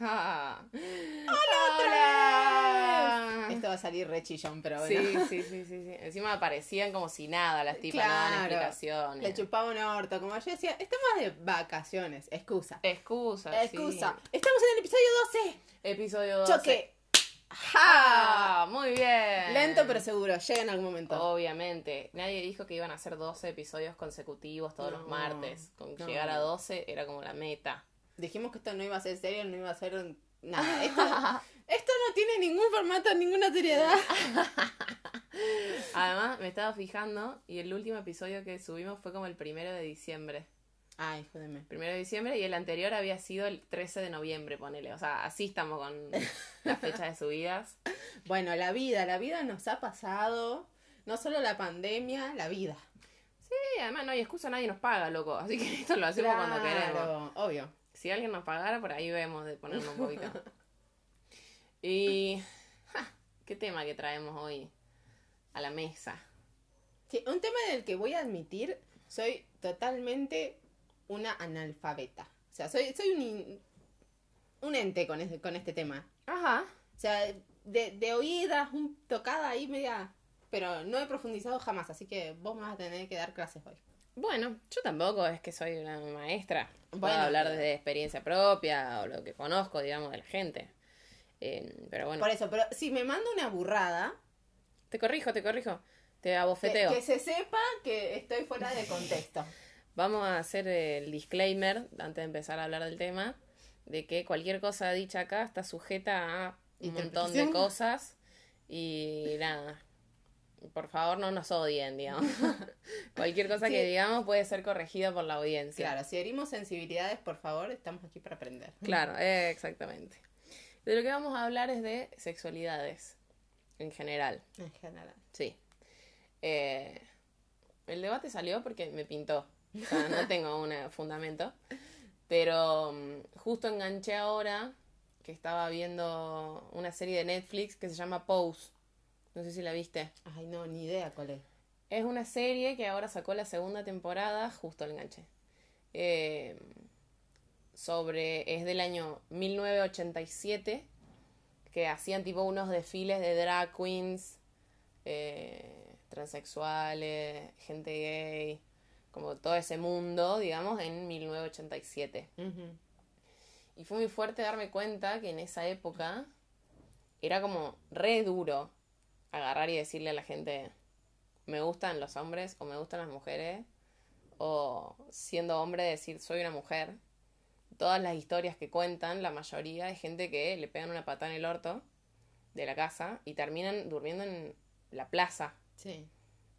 ¡Hola, ¡Hola! Esto va a salir re chillón, pero bueno. Sí, sí, sí, sí, sí. Encima aparecían como si nada las tipas, no daban Claro. explicaciones. Le chupaba un orto. Como yo decía, estamos de vacaciones. Excusa. Excusa. sí. Estamos en el episodio 12. Episodio 12. Choque. ¡Ja! Muy bien. Lento pero seguro. Llega en algún momento. Obviamente. Nadie dijo que iban a hacer 12 episodios consecutivos todos los martes. Con no. llegar a 12 era como la meta. Dijimos que esto no iba a ser serio, no iba a ser nada. Esto, esto no tiene ningún formato, ninguna seriedad. Además, me estaba fijando y el último episodio que subimos fue como el primero de diciembre. Ay, jódeme. Primero de diciembre y el anterior había sido el 13 de noviembre, ponele. O sea, así estamos con la fecha de subidas. Bueno, la vida, la vida nos ha pasado. No solo la pandemia, la vida. Sí, además no hay excusa, nadie nos paga, loco. Así que esto lo hacemos cuando queremos. Obvio. Si alguien nos pagara, por ahí vemos de ponerlo un poquito. Y. ja, ¿Qué tema que traemos hoy a la mesa? Sí, un tema en el que voy a admitir, soy totalmente una analfabeta. O sea, soy, soy un, in- un ente con este, con este tema. Ajá. O sea, de, de oídas, un tocada ahí media... Pero no he profundizado jamás, así que vos me vas a tener que dar clases hoy. Bueno, yo tampoco es que soy una maestra. Puedo Bueno, hablar desde experiencia propia o lo que conozco, digamos, de la gente. Eh, pero bueno, Por eso, pero si me manda una burrada, te corrijo, te corrijo. Te que, abofeteo. que se sepa que estoy fuera de contexto. Vamos a hacer el disclaimer antes de empezar a hablar del tema de que cualquier cosa dicha acá está sujeta a un montón de cosas y nada. Por favor, no nos odien, digamos. cualquier cosa que digamos puede ser corregida por la audiencia. Claro, si herimos sensibilidades, por favor, estamos aquí para aprender. Claro, eh, exactamente. De lo que vamos a hablar es de sexualidades en general. En general. Sí. Eh, el debate salió porque me pintó. O sea, no tengo un eh, fundamento. Pero mm, justo enganché ahora que estaba viendo una serie de Netflix que se llama Pose. No sé si la viste. Ay, no, ni idea cuál es. Es una serie que ahora sacó la segunda temporada, justo el enganche. Eh, sobre. Es del año 1987. Que hacían tipo unos desfiles de drag queens. eh, transexuales, gente gay. Como todo ese mundo, digamos, en 1987. Ujú. Y fue muy fuerte darme cuenta que en esa época era como re duro agarrar y decirle a la gente, me gustan los hombres o me gustan las mujeres, o siendo hombre decir, soy una mujer. Todas las historias que cuentan, la mayoría es gente que le pegan una patada en el orto de la casa y terminan durmiendo en la plaza Sí.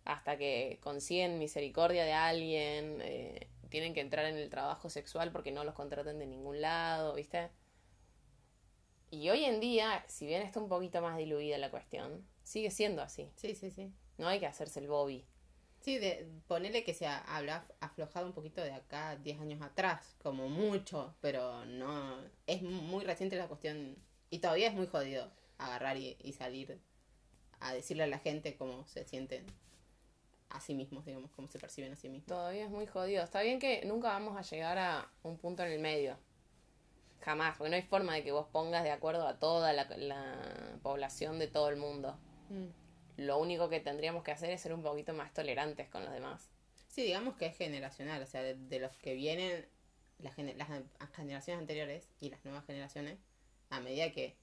hasta que consiguen misericordia de alguien, eh, tienen que entrar en el trabajo sexual porque no los contratan de ningún lado, ¿viste? Y hoy en día, si bien está un poquito más diluida la cuestión, sigue siendo así. Sí, sí, sí. No hay que hacerse el Bobby. Sí, de, ponele que se ha- habrá aflojado un poquito de acá 10 años atrás, como mucho, pero no. Es muy reciente la cuestión y todavía es muy jodido agarrar y, y salir a decirle a la gente cómo se sienten a sí mismos, digamos, cómo se perciben a sí mismos. Todavía es muy jodido. Está bien que nunca vamos a llegar a un punto en el medio. Jamás, porque no hay forma de que vos pongas de acuerdo a toda la, la población de todo el mundo. Mm. Lo único que tendríamos que hacer es ser un poquito más tolerantes con los demás. Sí, digamos que es generacional, o sea, de, de los que vienen, las, las generaciones anteriores y las nuevas generaciones, a medida que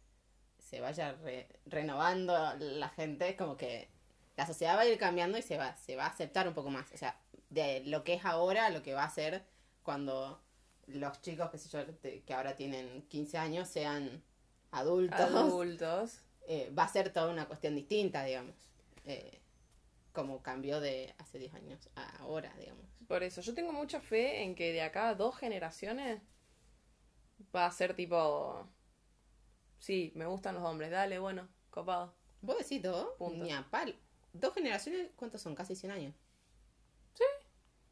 se vaya re- renovando la gente, es como que la sociedad va a ir cambiando y se va, se va a aceptar un poco más. O sea, de lo que es ahora lo que va a ser cuando los chicos, qué sé yo, que ahora tienen 15 años, sean adultos, Adultos. Eh, va a ser toda una cuestión distinta, digamos. Eh, como cambió de hace 10 años a ahora, digamos. Por eso, yo tengo mucha fe en que de acá a dos generaciones va a ser tipo. Sí, me gustan los hombres, dale, bueno, copado. ¿Vos decís dos? Punto. Ni a pal. Dos generaciones, ¿cuántos son? Casi 100 años. Sí.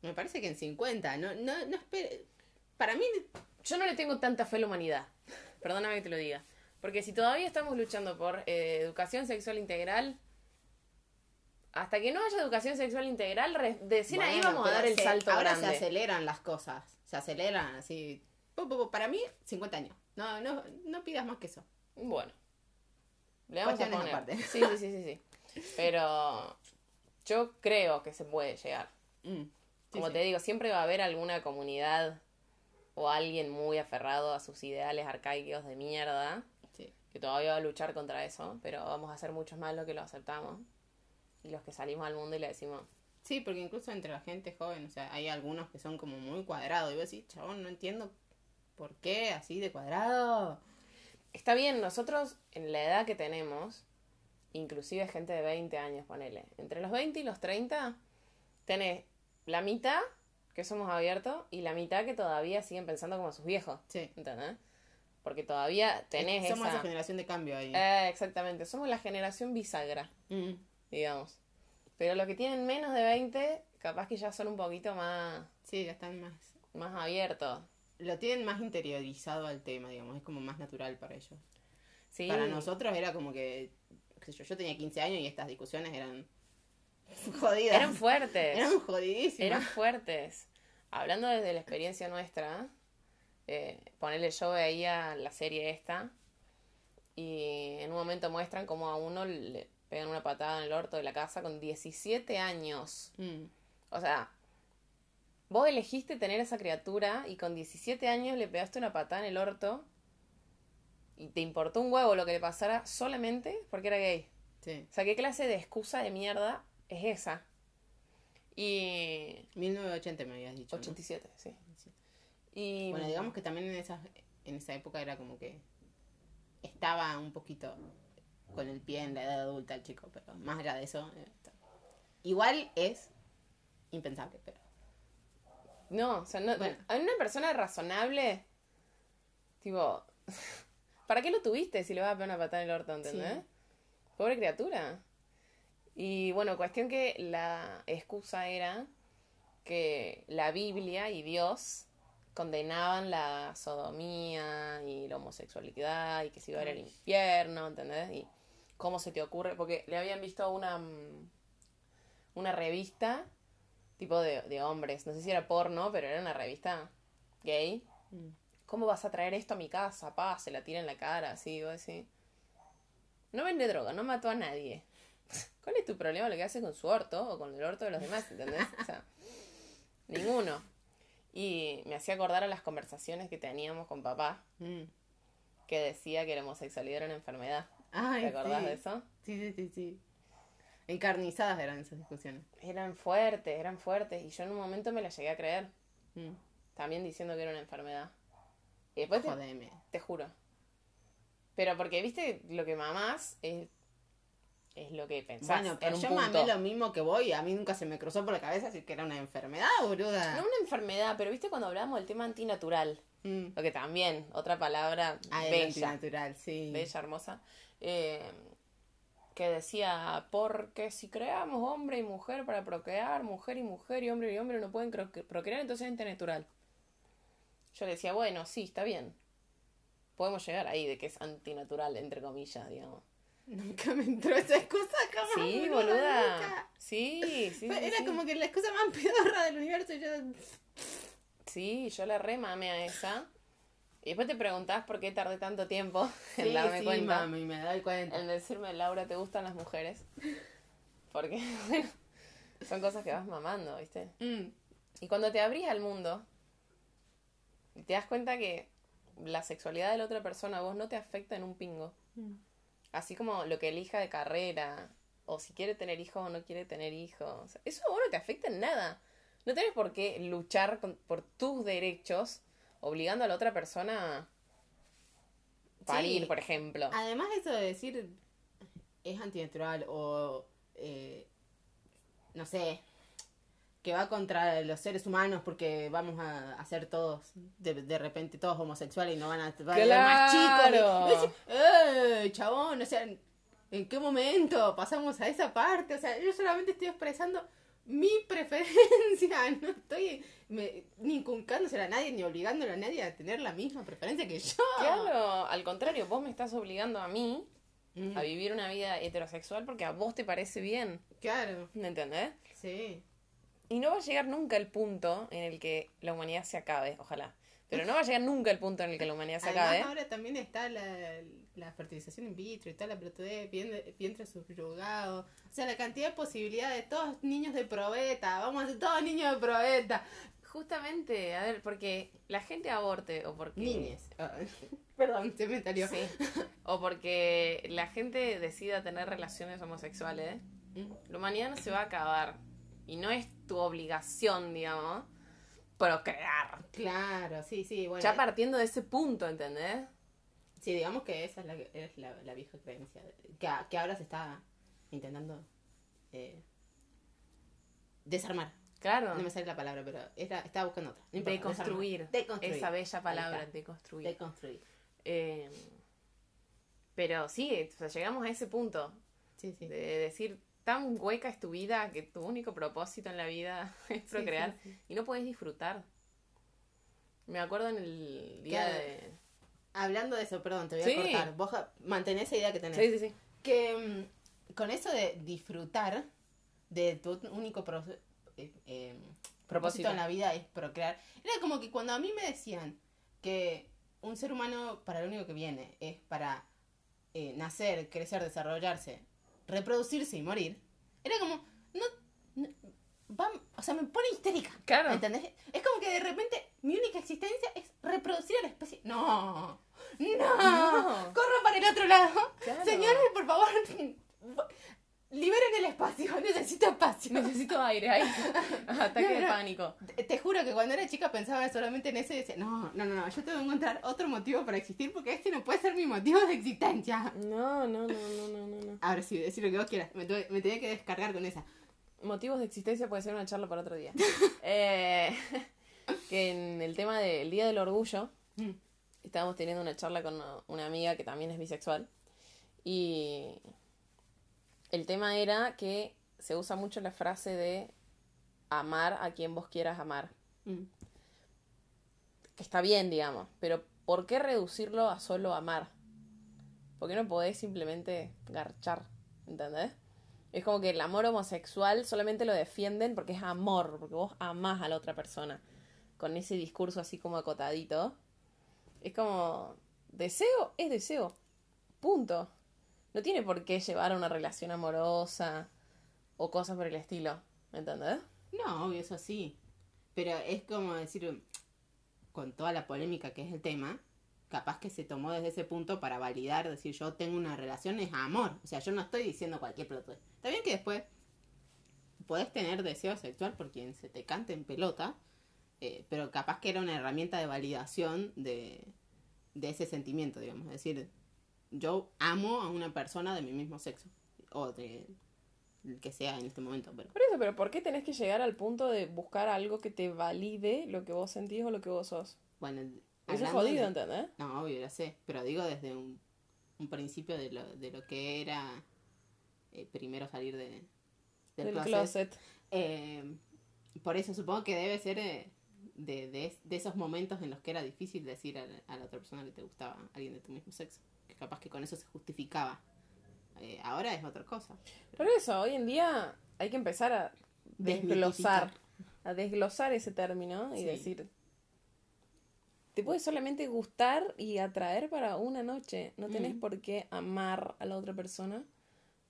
Me parece que en 50. No, no, no espere. Para mí, Yo no le tengo tanta fe a la humanidad. Perdóname que te lo diga. Porque si todavía estamos luchando por eh, educación sexual integral, hasta que no haya educación sexual integral, re- recién ahí bueno, vamos a dar el se- salto ahora grande. se aceleran las cosas. Se aceleran así. Para mí, 50 años. No, no, no pidas más que eso. Bueno. Le vamos a poner. Sí, sí, sí, sí, sí. Pero yo creo que se puede llegar. Mm, sí, Como sí. te digo, siempre va a haber alguna comunidad o alguien muy aferrado a sus ideales arcaicos de mierda. Que todavía va a luchar contra eso, pero vamos a ser muchos más los que lo aceptamos y los que salimos al mundo y le decimos, Sí, porque incluso entre la gente joven, o sea, hay algunos que son como muy cuadrados. Y vos decís, chabón, no entiendo por qué así de cuadrado. está bien, nosotros en la edad que tenemos, inclusive gente de 20 años, ponele, entre los 20 y los 30, tenés la mitad que somos abiertos y la mitad que todavía siguen pensando como sus viejos, Sí. ¿entendés? Porque todavía tenés Somos esa... esa generación de cambio ahí. Eh, exactamente, somos la generación bisagra, Mm, digamos. Pero los que tienen menos de 20, capaz que ya son un poquito más, Sí, ya están más. más abiertos. Lo tienen más interiorizado al tema, digamos. Es como más natural para ellos. Sí. Para nosotros era como que. qué sé yo, yo tenía 15 años y estas discusiones eran. jodidas. Eran fuertes. Eran jodidísimas. Eran fuertes. Hablando desde la experiencia nuestra, eh, ponerle yo veía la serie esta y en un momento muestran cómo a uno le pegan una patada en el orto de la casa con 17 años. Mm, O sea, vos elegiste tener esa criatura y con 17 años le pegaste una patada en el orto y te importó un huevo lo que le pasara solamente porque era gay. sí. O sea, ¿qué clase de excusa de mierda es esa? Y... 1980 me habías dicho. ¿no? 87, sí. Sí. Y... Bueno, digamos que también en esa, en esa época era como que estaba un poquito con el pie en la edad adulta el chico, pero más allá de eso, eh, igual es impensable, pero No, o sea, no, Bueno. a una persona razonable, tipo, ¿para qué lo tuviste si le vas a pegar una patada en el orto, entendés? Sí. Pobre criatura. Y bueno, cuestión que la excusa era que la Biblia y Dios condenaban la sodomía y la homosexualidad y que se iba a ir al Ay. infierno, ¿entendés? Y cómo se te ocurre, porque le habían visto una mm, una revista tipo de, de hombres, no sé si era porno, pero era una revista gay. Mm. ¿Cómo vas a traer esto a mi casa? Pa, se la tira en la cara, así, vos decís. No vende droga, no mató a nadie. ¿Cuál es tu problema lo que hace con su orto o con el orto de los demás, entendés? O sea, ninguno. Y me hacía acordar a las conversaciones que teníamos con papá, Mm. que decía que la homosexualidad era una enfermedad. Ay, ¿Te acordás sí. de eso? Sí, sí, sí, sí. Encarnizadas eran esas discusiones. Eran fuertes, eran fuertes. Y yo en un momento me la llegué a creer. Mm. También diciendo que era una enfermedad. Y después te, te juro. Pero porque, viste, lo que mamás es, es lo que pensás Bueno, en pero yo punto. mamé lo mismo que voy a mí nunca se me cruzó por la cabeza decir que era una enfermedad, boluda. No una enfermedad, pero viste cuando hablamos del tema antinatural. Mm. Lo que también, otra palabra Ah, el bella, antinatural, sí. bella, hermosa. eh, que decía, porque si creamos hombre y mujer para procrear, mujer y mujer y hombre y hombre no pueden procrear, entonces es antinatural. Yo le decía, bueno, sí, está bien. Podemos llegar ahí de que es antinatural, entre comillas, digamos. Nunca me entró esa excusa jamás. Sí, boluda, nunca. Sí, sí, Era sí. como que la excusa más pedorra del universo y yo... Sí, yo le remame a esa. Y después te preguntás por qué tardé tanto tiempo en Sí, darme sí, cuenta. mami, me doy cuenta. En decirme, Laura, ¿te gustan las mujeres? Porque, bueno, son cosas que vas mamando, ¿viste? Mm, Y cuando te abrís al mundo, te das cuenta que la sexualidad de la otra persona a vos no te afecta en un pingo. Mm. Así como lo que elija de carrera, o si quiere tener hijos o no quiere tener hijos. Eso a vos no te afecta en nada. No tenés por qué luchar con- por tus derechos obligando a la otra persona a parir, Sí. por ejemplo. Además eso de decir es antinatural o eh, no sé que va contra los seres humanos porque vamos a hacer todos de, de repente todos homosexuales y no van a, van a haber más chicos y- Claro. y decís, ¡Eh, chabón! O sea, ¿en qué momento pasamos a esa parte? O sea, yo solamente estoy expresando mi preferencia, no estoy me- ni inculcándosela a nadie ni obligándole a nadie a tener la misma preferencia que yo. Claro, al contrario, vos me estás obligando a mí Mm, a vivir una vida heterosexual porque a vos te parece bien. claro, ¿Me entendés? sí. Y no va a llegar nunca el punto en el que la humanidad se acabe, ojalá. Pero no va a llegar nunca el punto en el que la humanidad se Además, acabe. ahora también está la, la fertilización in vitro y toda la pelotudez, vientre, subyugado. O sea, la cantidad de posibilidades, todos niños de probeta, vamos a ser todos niños de probeta. Justamente, a ver, porque la gente aborte o porque... Niñes. Ah, Perdón, se me salió. Sí. O porque la gente decida tener relaciones homosexuales, Mm. la humanidad no se va a acabar. Y no es tu obligación, digamos, procrear. Claro, sí, sí, bueno. Ya partiendo de ese punto, ¿entendés? Sí, digamos que esa es la, es la, la vieja creencia, que, que ahora se está intentando eh, desarmar. Claro. No me sale la palabra, pero era, estaba buscando otra. No importa, Deconstruir. Deconstruir. Esa bella palabra, deconstruir. Deconstruir. Eh, pero sí, o sea, llegamos a ese punto Sí, sí. de decir, tan hueca es tu vida que tu único propósito en la vida es procrear sí, sí. y no podés disfrutar. Me acuerdo en el día Claro. de... Hablando de eso, perdón, te voy a cortar. Vos mantenés esa idea que tenés. Sí, sí, sí. Que mm, con eso de disfrutar de tu único pro- eh, eh, propósito Propósito. en la vida es procrear. Era como que cuando a mí me decían que un ser humano para lo único que viene es para eh, nacer, crecer, desarrollarse, reproducirse y morir, era como, no, no- va- o sea, me pone histérica. Claro. ¿Entendés? Es como que de repente mi única existencia es reproducir a la especie. No, no, No. corro para el otro lado. Claro. Señores, por favor, liberen el espacio, necesito espacio. Necesito aire ahí. Ataque de No, pánico. Te, te juro que cuando era chica pensaba solamente en eso y decía, no, no, no, no, yo tengo que encontrar otro motivo para existir porque este no puede ser mi motivo de existencia. No, no, no, no, no, no, no. Ahora sí, decir lo que vos quieras, me, tuve- me tenía que descargar con esa. Motivos de existencia puede ser una charla para otro día. Eh, que en el tema del Día del Orgullo, Mm. estábamos teniendo una charla con una, una amiga que también es bisexual. Y el tema era que se usa mucho la frase de amar a quien vos quieras amar. Mm. Que está bien, digamos, pero ¿por qué reducirlo a solo amar? ¿Por qué no podés simplemente garchar? ¿Entendés? Es como que el amor homosexual solamente lo defienden porque es amor, porque vos amás a la otra persona. Con ese discurso así como acotadito. Es como, deseo es deseo. Punto. No tiene por qué llevar a una relación amorosa o cosas por el estilo. ¿Me entendés? No, obvio, eso sí. Pero es como decir, con toda la polémica que es el tema, capaz que se tomó desde ese punto para validar, decir yo tengo una relación, es amor. O sea, yo no estoy diciendo cualquier pelotudez. Está bien que después podés tener deseo sexual por quien se te cante en pelota, eh, pero capaz que era una herramienta de validación de, de ese sentimiento, digamos. Es decir, yo amo a una persona de mi mismo sexo, o de que sea en este momento, pero... Por eso, pero ¿por qué tenés que llegar al punto de buscar algo que te valide lo que vos sentís o lo que vos sos? Bueno, Eso es jodido, de- ¿entendés? No, obvio, ya sé, pero digo desde un, un principio de lo, de lo que era eh, primero salir de, del, Del closet. closet. Eh, por eso supongo que debe ser eh, de, de, de esos momentos en los que era difícil decir a, a la otra persona que te gustaba alguien de tu mismo sexo. Que capaz que con eso se justificaba. Eh, ahora es otra cosa. Por eso, hoy en día hay que empezar a desglosar, a desglosar ese término y Sí. decir, te puede solamente gustar y atraer para una noche, no tenés Mm. por qué amar a la otra persona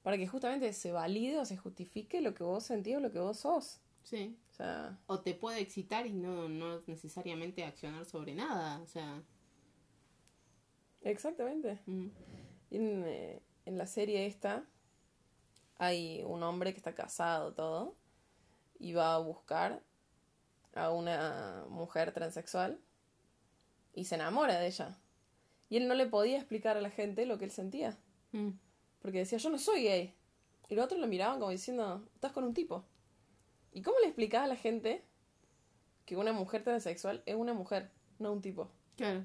para que justamente se valide o se justifique lo que vos sentís o lo que vos sos. Sí. O sea, O te puede excitar y no, no necesariamente accionar sobre nada. O sea. Exactamente. mm, En, eh, en la serie esta hay un hombre que está casado todo y va a buscar a una mujer transexual y se enamora de ella. Y él no le podía explicar a la gente lo que él sentía, mm. porque decía, yo no soy gay. Y los otros lo miraban como diciendo, estás con un tipo. ¿Y cómo le explicaba a la gente que una mujer transexual es una mujer, no un tipo? Claro.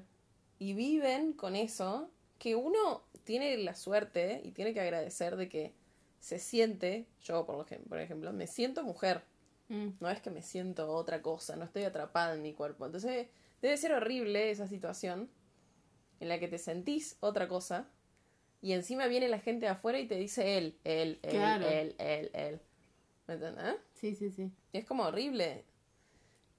Y viven con eso, que uno tiene la suerte y tiene que agradecer de que se siente, yo por, ejem- por ejemplo, me siento mujer, Mm. no es que me siento otra cosa, no estoy atrapada en mi cuerpo. Entonces debe ser horrible esa situación en la que te sentís otra cosa y encima viene la gente de afuera y te dice él, él, él, Claro. él, él, él. ¿Me entendés? Sí, sí, sí. Y es como horrible.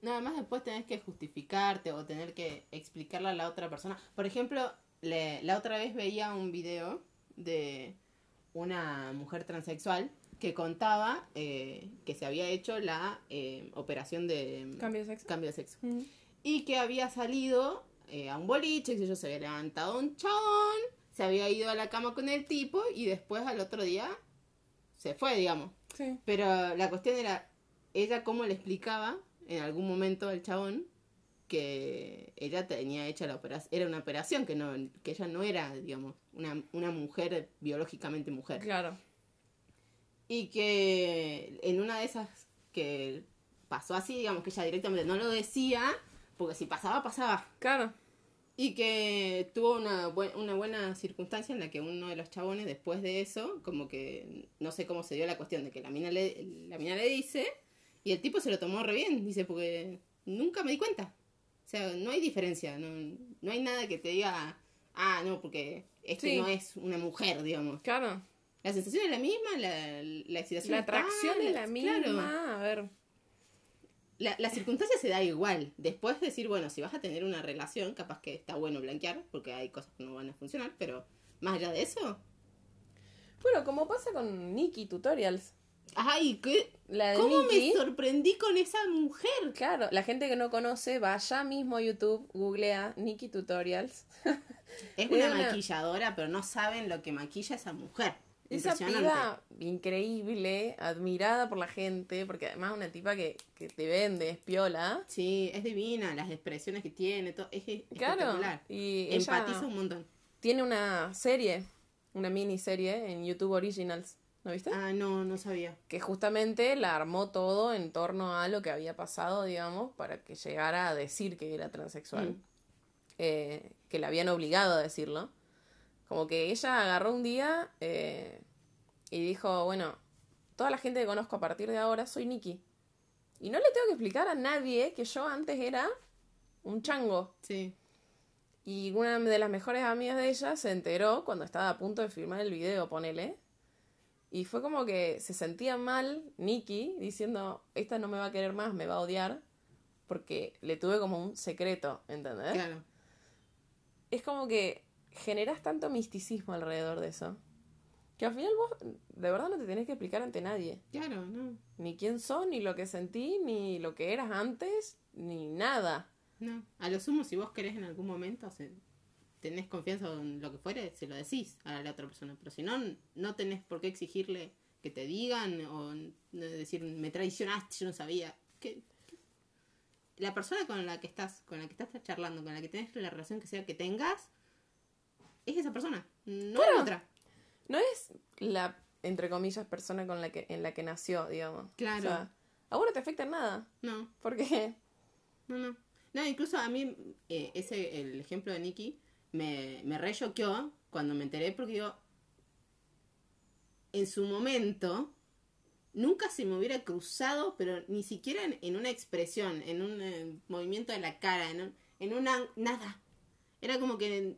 No, además después tenés que justificarte o tener que explicarle a la otra persona. Por ejemplo, le- la otra vez veía un video de una mujer transexual que contaba eh, que se había hecho la eh, operación de Cambio de sexo. cambio de sexo. Mm. Y que había salido eh, a un boliche, que yo se había levantado un chabón, se había ido a la cama con el tipo y después al otro día se fue, digamos. Sí. Pero la cuestión era, ella cómo le explicaba en algún momento al chabón que ella tenía hecha la operación, era una operación, que no, que ella no era, digamos, una, una mujer biológicamente mujer. Claro. Y que en una de esas que pasó así, digamos que ella directamente no lo decía, porque si pasaba, pasaba. Claro. Y que tuvo una, una buena circunstancia en la que uno de los chabones, después de eso, como que no sé cómo se dio la cuestión de que la mina le, la mina le dice, y el tipo se lo tomó re bien, dice, porque nunca me di cuenta. O sea, no hay diferencia, no, no hay nada que te diga, ah, no, porque este Sí. no es una mujer, digamos. Claro. La sensación es la misma, la, la excitación La atracción es la misma. claro. A ver. La, la circunstancia se da igual. Después decir, bueno, si vas a tener una relación, capaz que está bueno blanquear, porque hay cosas que no van a funcionar, pero más allá de eso. Bueno, como pasa con Nikki Tutorials. ¡Ay! ¿qué? La de ¿Cómo me sorprendí con esa mujer? Claro, la gente que no conoce, vaya mismo a YouTube, googlea Nikki Tutorials. Es una una- maquilladora, pero no saben lo que maquilla esa mujer. Esa piba increíble, admirada por la gente, porque además es una tipa que, que te vende, es piola. Sí, es divina, las expresiones que tiene, todo, es es Claro. espectacular. Y Empatiza un montón. tiene una serie, una miniserie en YouTube Originals, ¿no viste? Ah, no, no sabía. que justamente la armó todo en torno a lo que había pasado, digamos, para que llegara a decir que era transexual. Mm. Eh, que la habían obligado a decirlo. Como que ella agarró un día eh, y dijo, bueno, toda la gente que conozco a partir de ahora soy Nikki. Y no le tengo que explicar a nadie que yo antes era un chango. Sí. Y una de las mejores amigas de ella se enteró cuando estaba a punto de filmar el video, ponele. Y fue como que se sentía mal Nikki diciendo, esta no me va a querer más, me va a odiar. Porque le tuve como un secreto, ¿entendés? Claro. Es como que generas tanto misticismo alrededor de eso. Que al final vos de verdad no te tenés que explicar ante nadie. Claro, no. Ni quién sos, ni lo que sentí, ni lo que eras antes, ni nada. No, a lo sumo, si vos querés en algún momento, tenés confianza en lo que fuere, se lo decís a la otra persona. Pero si no, no tenés por qué exigirle que te digan o decir, me traicionaste, yo no sabía. Que- La persona con la que estás, con la que estás charlando, con la que tenés la relación que sea que tengas, es esa persona, no Claro. es otra. No es la, entre comillas, persona con la que, en la que nació, digamos. Claro. O sea, a vos no te afecta en nada. No, Porque, no, no. No, incluso a mí, eh, ese, el ejemplo de Nicky, me, me re cuando me enteré porque yo, en su momento, nunca se me hubiera cruzado, pero ni siquiera en, una expresión, en un eh, movimiento de la cara, en, un- en una... nada. Era como que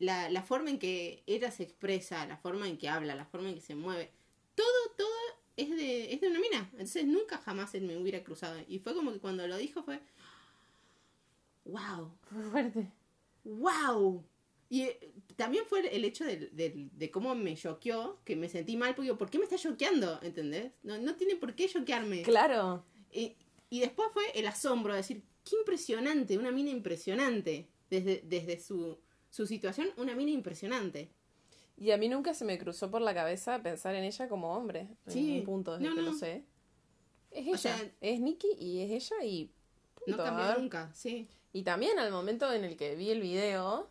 la, la forma en que ella se expresa, la forma en que habla, la forma en que se mueve, todo, todo es de, es de una mina. Entonces nunca jamás se me hubiera cruzado. Y fue como que cuando lo dijo fue... ¡Wow! fue fuerte. ¡Wow! Y eh, también fue el hecho de, de- de cómo me choqueó, que me sentí mal, porque ¿por qué me está choqueando? ¿Entendés? No, no tiene por qué choquearme. Claro. Y, y después fue el asombro, de decir, qué impresionante, una mina impresionante. Desde, desde su, su situación, una mina impresionante. Y a mí nunca se me cruzó por la cabeza pensar en ella como hombre. Sí. En un punto desde No, que no. lo sé. Es O ella. sea- es Nikki y es ella y. No punto. Cambió nunca, sí. Y también al momento en el que vi el video,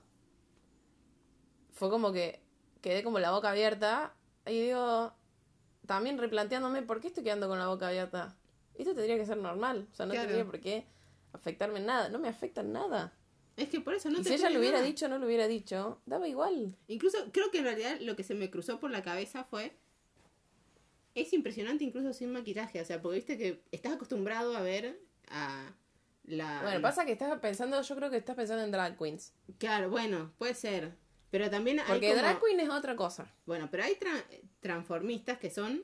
fue como que quedé como la boca abierta y digo, también replanteándome por qué estoy quedando con la boca abierta. Esto tendría que ser normal, o sea, no Claro. tendría por qué afectarme en nada, no me afecta en nada. Es que por eso no y te si ella lo hubiera nada. dicho no lo hubiera dicho, daba igual. Incluso creo que en realidad lo que se me cruzó por la cabeza fue. Es impresionante incluso sin maquillaje. O sea, porque viste que estás acostumbrado a ver a la. Bueno, pasa que estás pensando, yo creo que estás pensando en drag queens. Claro, bueno, puede ser. Pero también hay. Porque como- drag queen es otra cosa. Bueno, pero hay tra- transformistas que son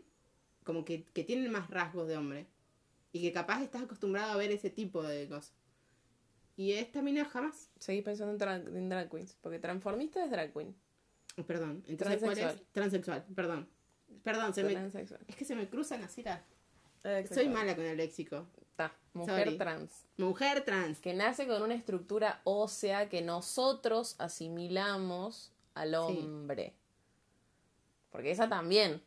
como que, que tienen más rasgos de hombre. Y que capaz estás acostumbrado a ver ese tipo de cosas. Y esta mina jamás. Seguís pensando en, tra- en drag queens, porque transformista es drag queen. Oh, Perdón. Entonces, ¿cuál es? Transexual. Transexual. Perdón. Perdón, se me... Transexual. es que se me cruzan así las... Soy mala con el léxico. Mujer Sorry. trans. Mujer trans. Que nace con una estructura ósea que nosotros asimilamos al hombre. Porque esa también.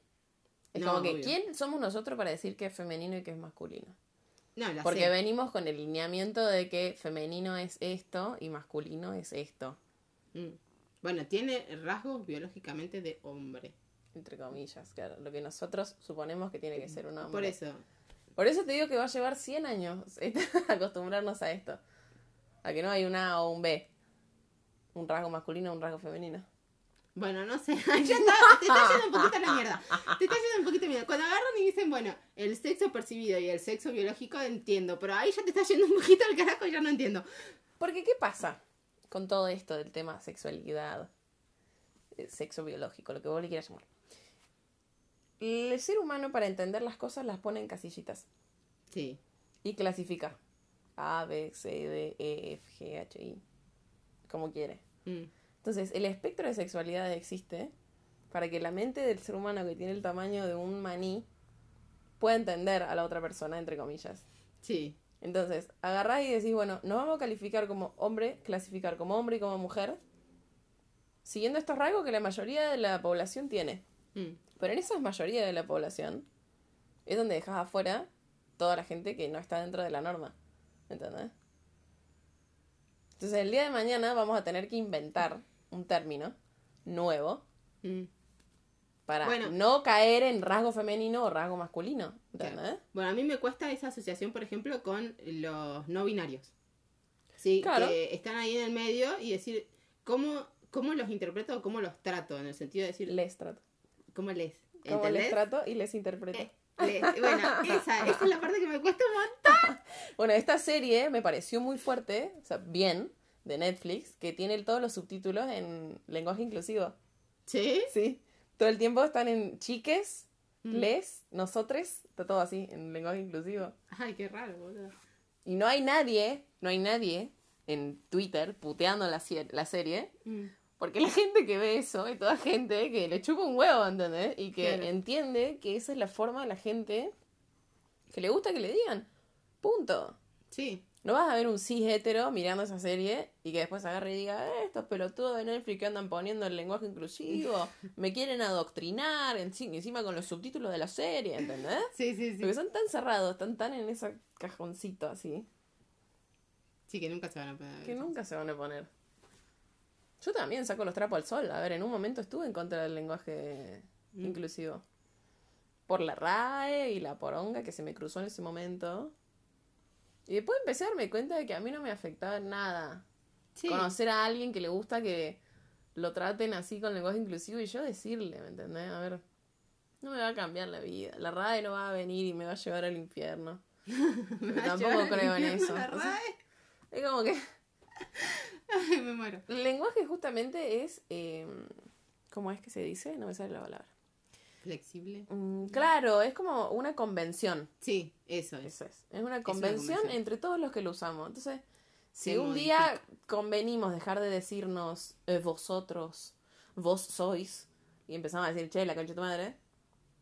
Es No, como que, obvio. ¿quién somos nosotros para decir que es femenino y que es masculino? No, la Porque sé. venimos con el lineamiento de que femenino es esto y masculino es esto, Mm. Bueno, tiene rasgos biológicamente de hombre. entre comillas, claro. Lo que nosotros suponemos que tiene que ser un hombre. Por eso. Por eso te digo que va a llevar 100 años acostumbrarnos a esto. A que no hay un A o un B. Un rasgo masculino o un rasgo femenino. Bueno, no sé. Ya está, te está yendo un poquito a la mierda. Te está yendo un poquito a la mierda. Cuando agarran y dicen, bueno, el sexo percibido y el sexo biológico entiendo. Pero ahí ya te está yendo un poquito al carajo y ya no entiendo. Porque, ¿qué pasa con todo esto del tema sexualidad, eh, sexo biológico, lo que vos le quieras llamar? El ser humano, para entender las cosas, las pone en casillitas Sí. y clasifica. A, B, C, D, E, F, G, H, I. Como quiere. Mm. Entonces, el espectro de sexualidad existe para que la mente del ser humano que tiene el tamaño de un maní pueda entender a la otra persona, entre comillas. Sí. Entonces, agarrás y decís, bueno, nos vamos a calificar como hombre, clasificar como hombre y como mujer, siguiendo estos rasgos que la mayoría de la población tiene. Mm. Pero en esa mayoría de la población es donde dejas afuera toda la gente que no está dentro de la norma. ¿Entendés? Entonces, el día de mañana vamos a tener que inventar un término nuevo Mm. para Bueno. no caer en rasgo femenino o rasgo masculino. ¿Entendés? Bueno, a mí me cuesta esa asociación, por ejemplo, con los no binarios. Sí, Claro. que están ahí en el medio y decir, ¿cómo, cómo los interpreto o cómo los trato? En el sentido de decir, Les trato. ¿Cómo les? Como les ¿Entendés? trato y les interpreto. Eh, les- bueno, esa, esa es la parte que me cuesta un montón. Bueno, esta serie me pareció muy fuerte, o sea, bien, de Netflix, que tiene todos los subtítulos en lenguaje inclusivo. ¿Sí? Sí. Todo el tiempo están en chiques, Mm. les, nosotres, está todo así, en lenguaje inclusivo. Ay, qué raro, boludo. Y no hay nadie, no hay nadie en Twitter puteando la, la serie, Mm. Porque la gente que ve eso es toda gente que le chupa un huevo, ¿entendés? Y que Claro. entiende que esa es la forma de la gente que le gusta que le digan. Punto. Sí. No vas a ver un cis hetero mirando esa serie y que después agarre y diga, eh, estos pelotudos de Netflix que andan poniendo el lenguaje inclusivo, me quieren adoctrinar enci- encima con los subtítulos de la serie, ¿entendés? Sí, sí, sí. Porque son tan cerrados, están tan en ese cajoncito así, Sí, que nunca se van a poder. que nunca se van a poner. Yo también saco los trapos al sol. A ver, en un momento estuve en contra del lenguaje Mm. inclusivo. Por la RAE y la poronga que se me cruzó en ese momento. Y después empecé a darme cuenta de que a mí no me afectaba nada. Sí. conocer a alguien que le gusta que lo traten así con lenguaje inclusivo y yo decirle, ¿me entendés? A ver, no me va a cambiar la vida. La RAE no va a venir y me va a llevar al infierno. Tampoco creo en eso. la O sea, RAE. Es como que Ay, me muero. el lenguaje justamente es, eh, ¿cómo es que se dice? No me sale la palabra. Flexible. Mm, claro, es como una convención. Sí, eso es. Eso es. Es una convención convención. entre todos los que lo usamos. Entonces, si Se un día convenimos dejar de decirnos eh, vosotros, vos sois, y empezamos a decir, che, la concha de tu madre,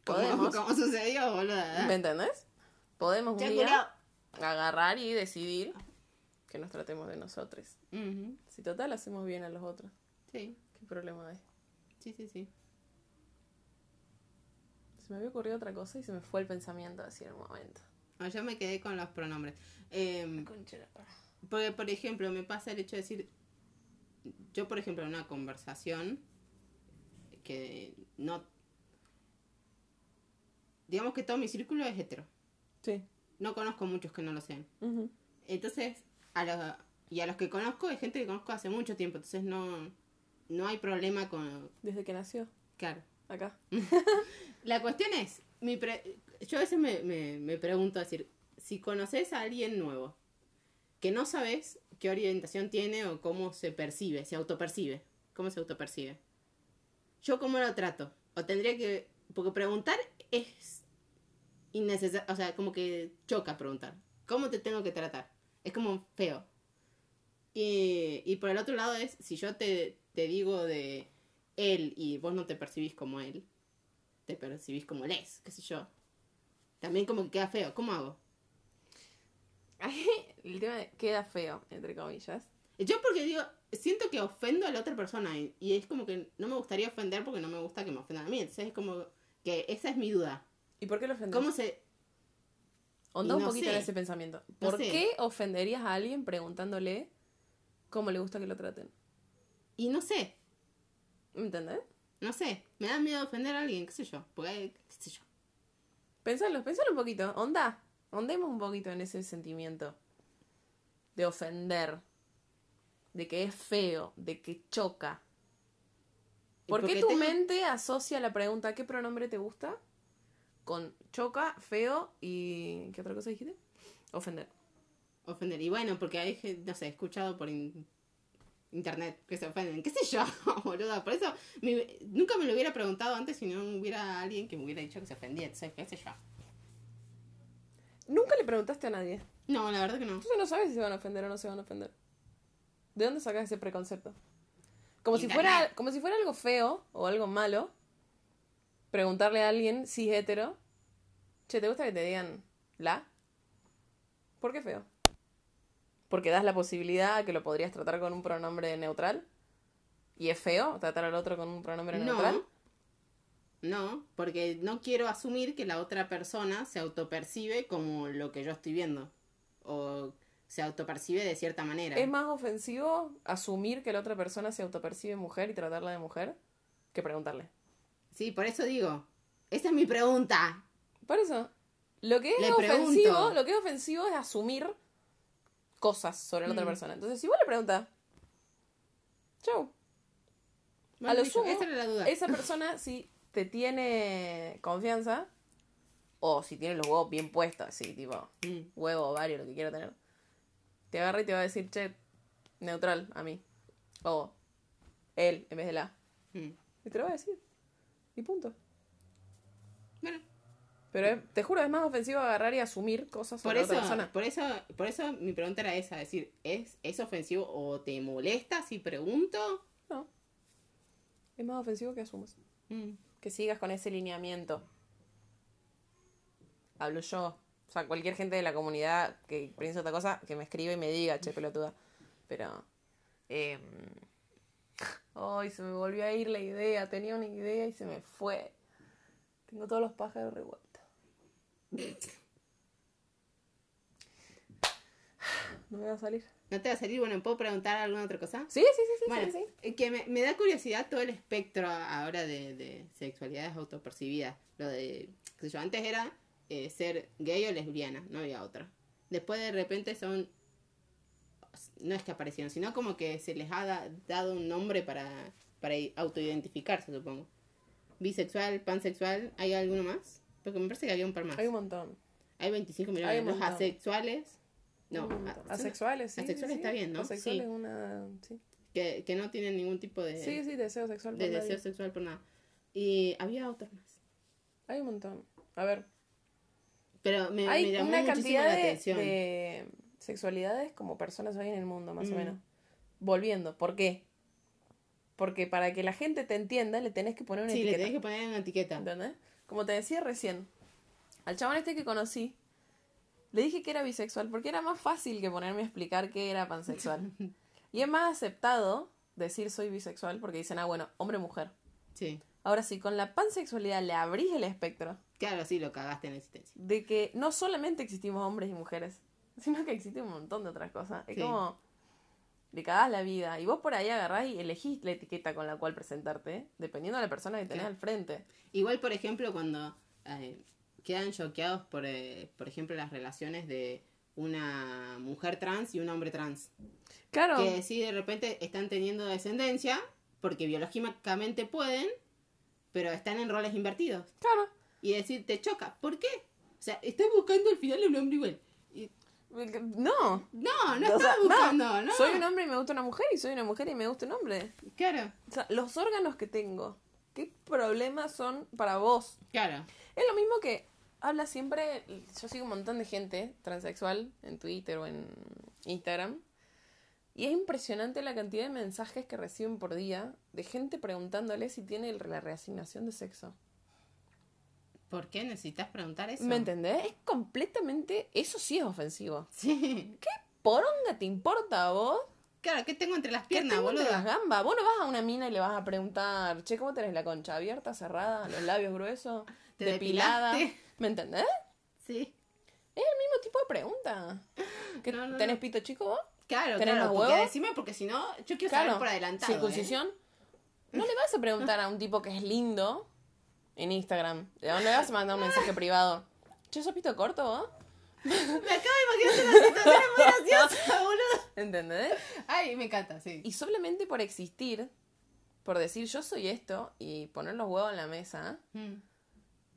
¿Cómo, podemos, cómo sucedió, boludo? ¿me entendés? Podemos un día agarrar y decidir que nos tratemos de nosotros. Ujú, Si total hacemos bien a los otros, Sí, ¿qué problema hay? sí, sí, sí. Se me había ocurrido otra cosa y se me fue el pensamiento así en un momento. No, yo me quedé con los pronombres. Lora. porque, por ejemplo, me pasa el hecho de decir, yo, por ejemplo, en una conversación que no... Digamos que todo mi círculo es hetero. Sí. No conozco muchos que no lo sean. Ujú. Entonces, a los, y a los que conozco, hay gente que conozco hace mucho tiempo. Entonces, no, no hay problema con... Desde que nació, Claro. acá. La cuestión es, mi pre- yo a veces me, me, me pregunto, decir, si conoces a alguien nuevo, que no sabes qué orientación tiene o cómo se percibe, se autopercibe, cómo se autopercibe. ¿Yo cómo lo trato? O tendría que, porque preguntar es innecesario, o sea, como que choca preguntar, ¿cómo te tengo que tratar? Es como feo. Y, y por el otro lado es, si yo te, te digo de él y vos no te percibís como él, te percibís como él es, qué sé yo. También como que queda feo, ¿cómo hago? El tema de queda feo, entre comillas. Yo porque digo, siento que ofendo a la otra persona y, y es como que no me gustaría ofender porque no me gusta que me ofendan a mí. Entonces es como que esa es mi duda. ¿Y por qué lo ofendes? ¿Cómo se...? Onda un poquito sé. en ese pensamiento. No ¿Por sé. qué ofenderías a alguien preguntándole cómo le gusta que lo traten? Y no sé, ¿Me entendés? no sé. Me da miedo ofender a alguien, qué sé yo. Porque, qué sé yo. Pensalo, pensalo un poquito. Onda, ondemos un poquito en ese sentimiento de ofender, de que es feo, de que choca. ¿Por qué tu mente asocia la pregunta ¿qué pronombre te gusta? Con choca, feo y... ¿qué otra cosa dijiste? Ofender. Ofender. Y bueno, porque hay, no sé, he escuchado por in- internet que se ofenden. ¿Qué sé yo, boluda? Por eso nunca me lo hubiera preguntado antes si no hubiera alguien que me hubiera dicho que se ofendía. Entonces, qué sé yo. Nunca le preguntaste a nadie. No, la verdad que no. Entonces no sabes si se van a ofender o no se van a ofender. ¿De dónde sacas ese preconcepto? Como si, fuera, como si fuera algo feo o algo malo, preguntarle a alguien si es hetero, che, ¿te gusta que te digan la? ¿Por qué feo? Porque das la posibilidad a que lo podrías tratar con un pronombre neutral. ¿Y es feo tratar al otro con un pronombre neutral? No. No, porque no quiero asumir que la otra persona se autopercibe como lo que yo estoy viendo. O se autopercibe de cierta manera. ¿Es más ofensivo asumir que la otra persona se autopercibe mujer y tratarla de mujer que preguntarle? Sí, por eso digo. Esa es mi pregunta. Por eso, lo que es Le ofensivo, pregunto. lo que es ofensivo es asumir cosas sobre la otra Mm. persona. Entonces, si vos le preguntas, chau, Bueno, a lo sumo, esa era la duda. esa persona si te tiene confianza o si tiene los huevos bien puestos, así, tipo, Mm. huevo, ovario, lo que quiera tener, te agarra y te va a decir, che, neutral a mí. O él en vez de la. Mm. Y te lo va a decir. Y punto. Bueno, Pero es- te juro, es más ofensivo agarrar y asumir cosas por sobre eso, otra persona. por eso, por eso mi pregunta era esa, es decir, ¿es, ¿es ofensivo o te molesta si pregunto? No. Es más ofensivo que asumas. Mm. Que sigas con ese lineamiento. Hablo yo. O sea, cualquier gente de la comunidad que piensa otra cosa, que me escribe y me diga, che, pelotuda. Pero. Eh... Ay, se me volvió a ir la idea. Tenía una idea y se me fue. Tengo todos los pájaros revueltos. No me va a salir. ¿No te va a salir? Bueno, ¿puedo preguntar alguna otra cosa? Sí, sí, sí, sí, Bueno, sí, sí. que me, me da curiosidad todo el espectro ahora de, de sexualidades autopercibidas. Lo de, qué sé yo, antes era eh, ser gay o lesbiana, no había otra. Después de repente son, no es que aparecieron, sino como que se les ha da- dado un nombre para, para autoidentificarse, supongo. Bisexual, pansexual, ¿hay alguno más? Porque me parece que había un par más. Hay un montón. Hay 25 Hay millones. un Los montón. asexuales, no, asexuales, sí. asexuales sí, está sí. bien, ¿no? Asexual Sí. es una. Sí, que, que no tienen ningún tipo de... sí, sí, deseo sexual. de por nadie. deseo sexual por nada. Y había otros más. Hay un montón. A ver, Pero me, me hay llamó una muchísimo cantidad la de, atención. de sexualidades como personas hoy en el mundo, más o Mm. menos. Volviendo, ¿por qué? Porque para que la gente te entienda, le tenés que poner una Sí, le etiqueta. tenés que poner una etiqueta. ¿Entendés? Como te decía recién, al chabón este que conocí, le dije que era bisexual porque era más fácil que ponerme a explicar que era pansexual. y es más aceptado decir soy bisexual porque dicen, ah, bueno, hombre-mujer. Sí. Ahora sí, con la pansexualidad le abrís el espectro Claro, sí, lo cagaste en la existencia. de que no solamente existimos hombres y mujeres, sino que existe un montón de otras cosas. Es Sí. como le cagás la vida y vos por ahí agarrás y elegís la etiqueta con la cual presentarte, dependiendo de la persona que tenés al frente. Igual, por ejemplo, cuando eh, quedan choqueados por, eh, por ejemplo, las relaciones de una mujer trans y un hombre trans. Claro. Que sí, de repente están teniendo descendencia, porque biológicamente pueden, pero están en roles invertidos. Claro. Y decir, te choca. ¿Por qué? O sea, estás buscando al final un hombre igual. No. no, no O sea, estás buscando, ¿no? Soy un hombre y me gusta una mujer y soy una mujer y me gusta un hombre. Claro, O sea, los órganos que tengo, ¿qué problemas son para vos? claro. Es lo mismo que habla siempre, yo sigo un montón de gente transexual en Twitter o en Instagram, y es impresionante la cantidad de mensajes que reciben por día de gente preguntándole si tiene la reasignación de sexo. ¿Por qué necesitas preguntar eso? ¿Me entendés? Es completamente, eso sí es ofensivo. Sí. ¿Poronga te importa a vos? Claro, ¿qué tengo entre las ¿Qué piernas, tengo boludo? entre las gambas? Vos no vas a una mina y le vas a preguntar, che, ¿cómo tenés la concha? ¿Abierta, cerrada, los labios gruesos, ¿Te depilada? depilaste? ¿Me entendés? Sí. Es el mismo tipo de pregunta. ¿Que No, no, ¿Tenés no. pito chico vos? Claro, ¿Tenés claro, los porque huevos? decime porque si no, yo quiero Claro. saber por adelantado. ¿eh? ¿Circuncisión? No le vas a preguntar a un tipo que es lindo en Instagram. ¿De dónde vas a mandar un mensaje privado? Che, ¿sos pito corto vos? Me acabo de imaginar una situación muy graciosa, boludo. ¿Entendés? Ay, me encanta, sí. Y solamente por existir, por decir yo soy esto y poner los huevos en la mesa, Mm.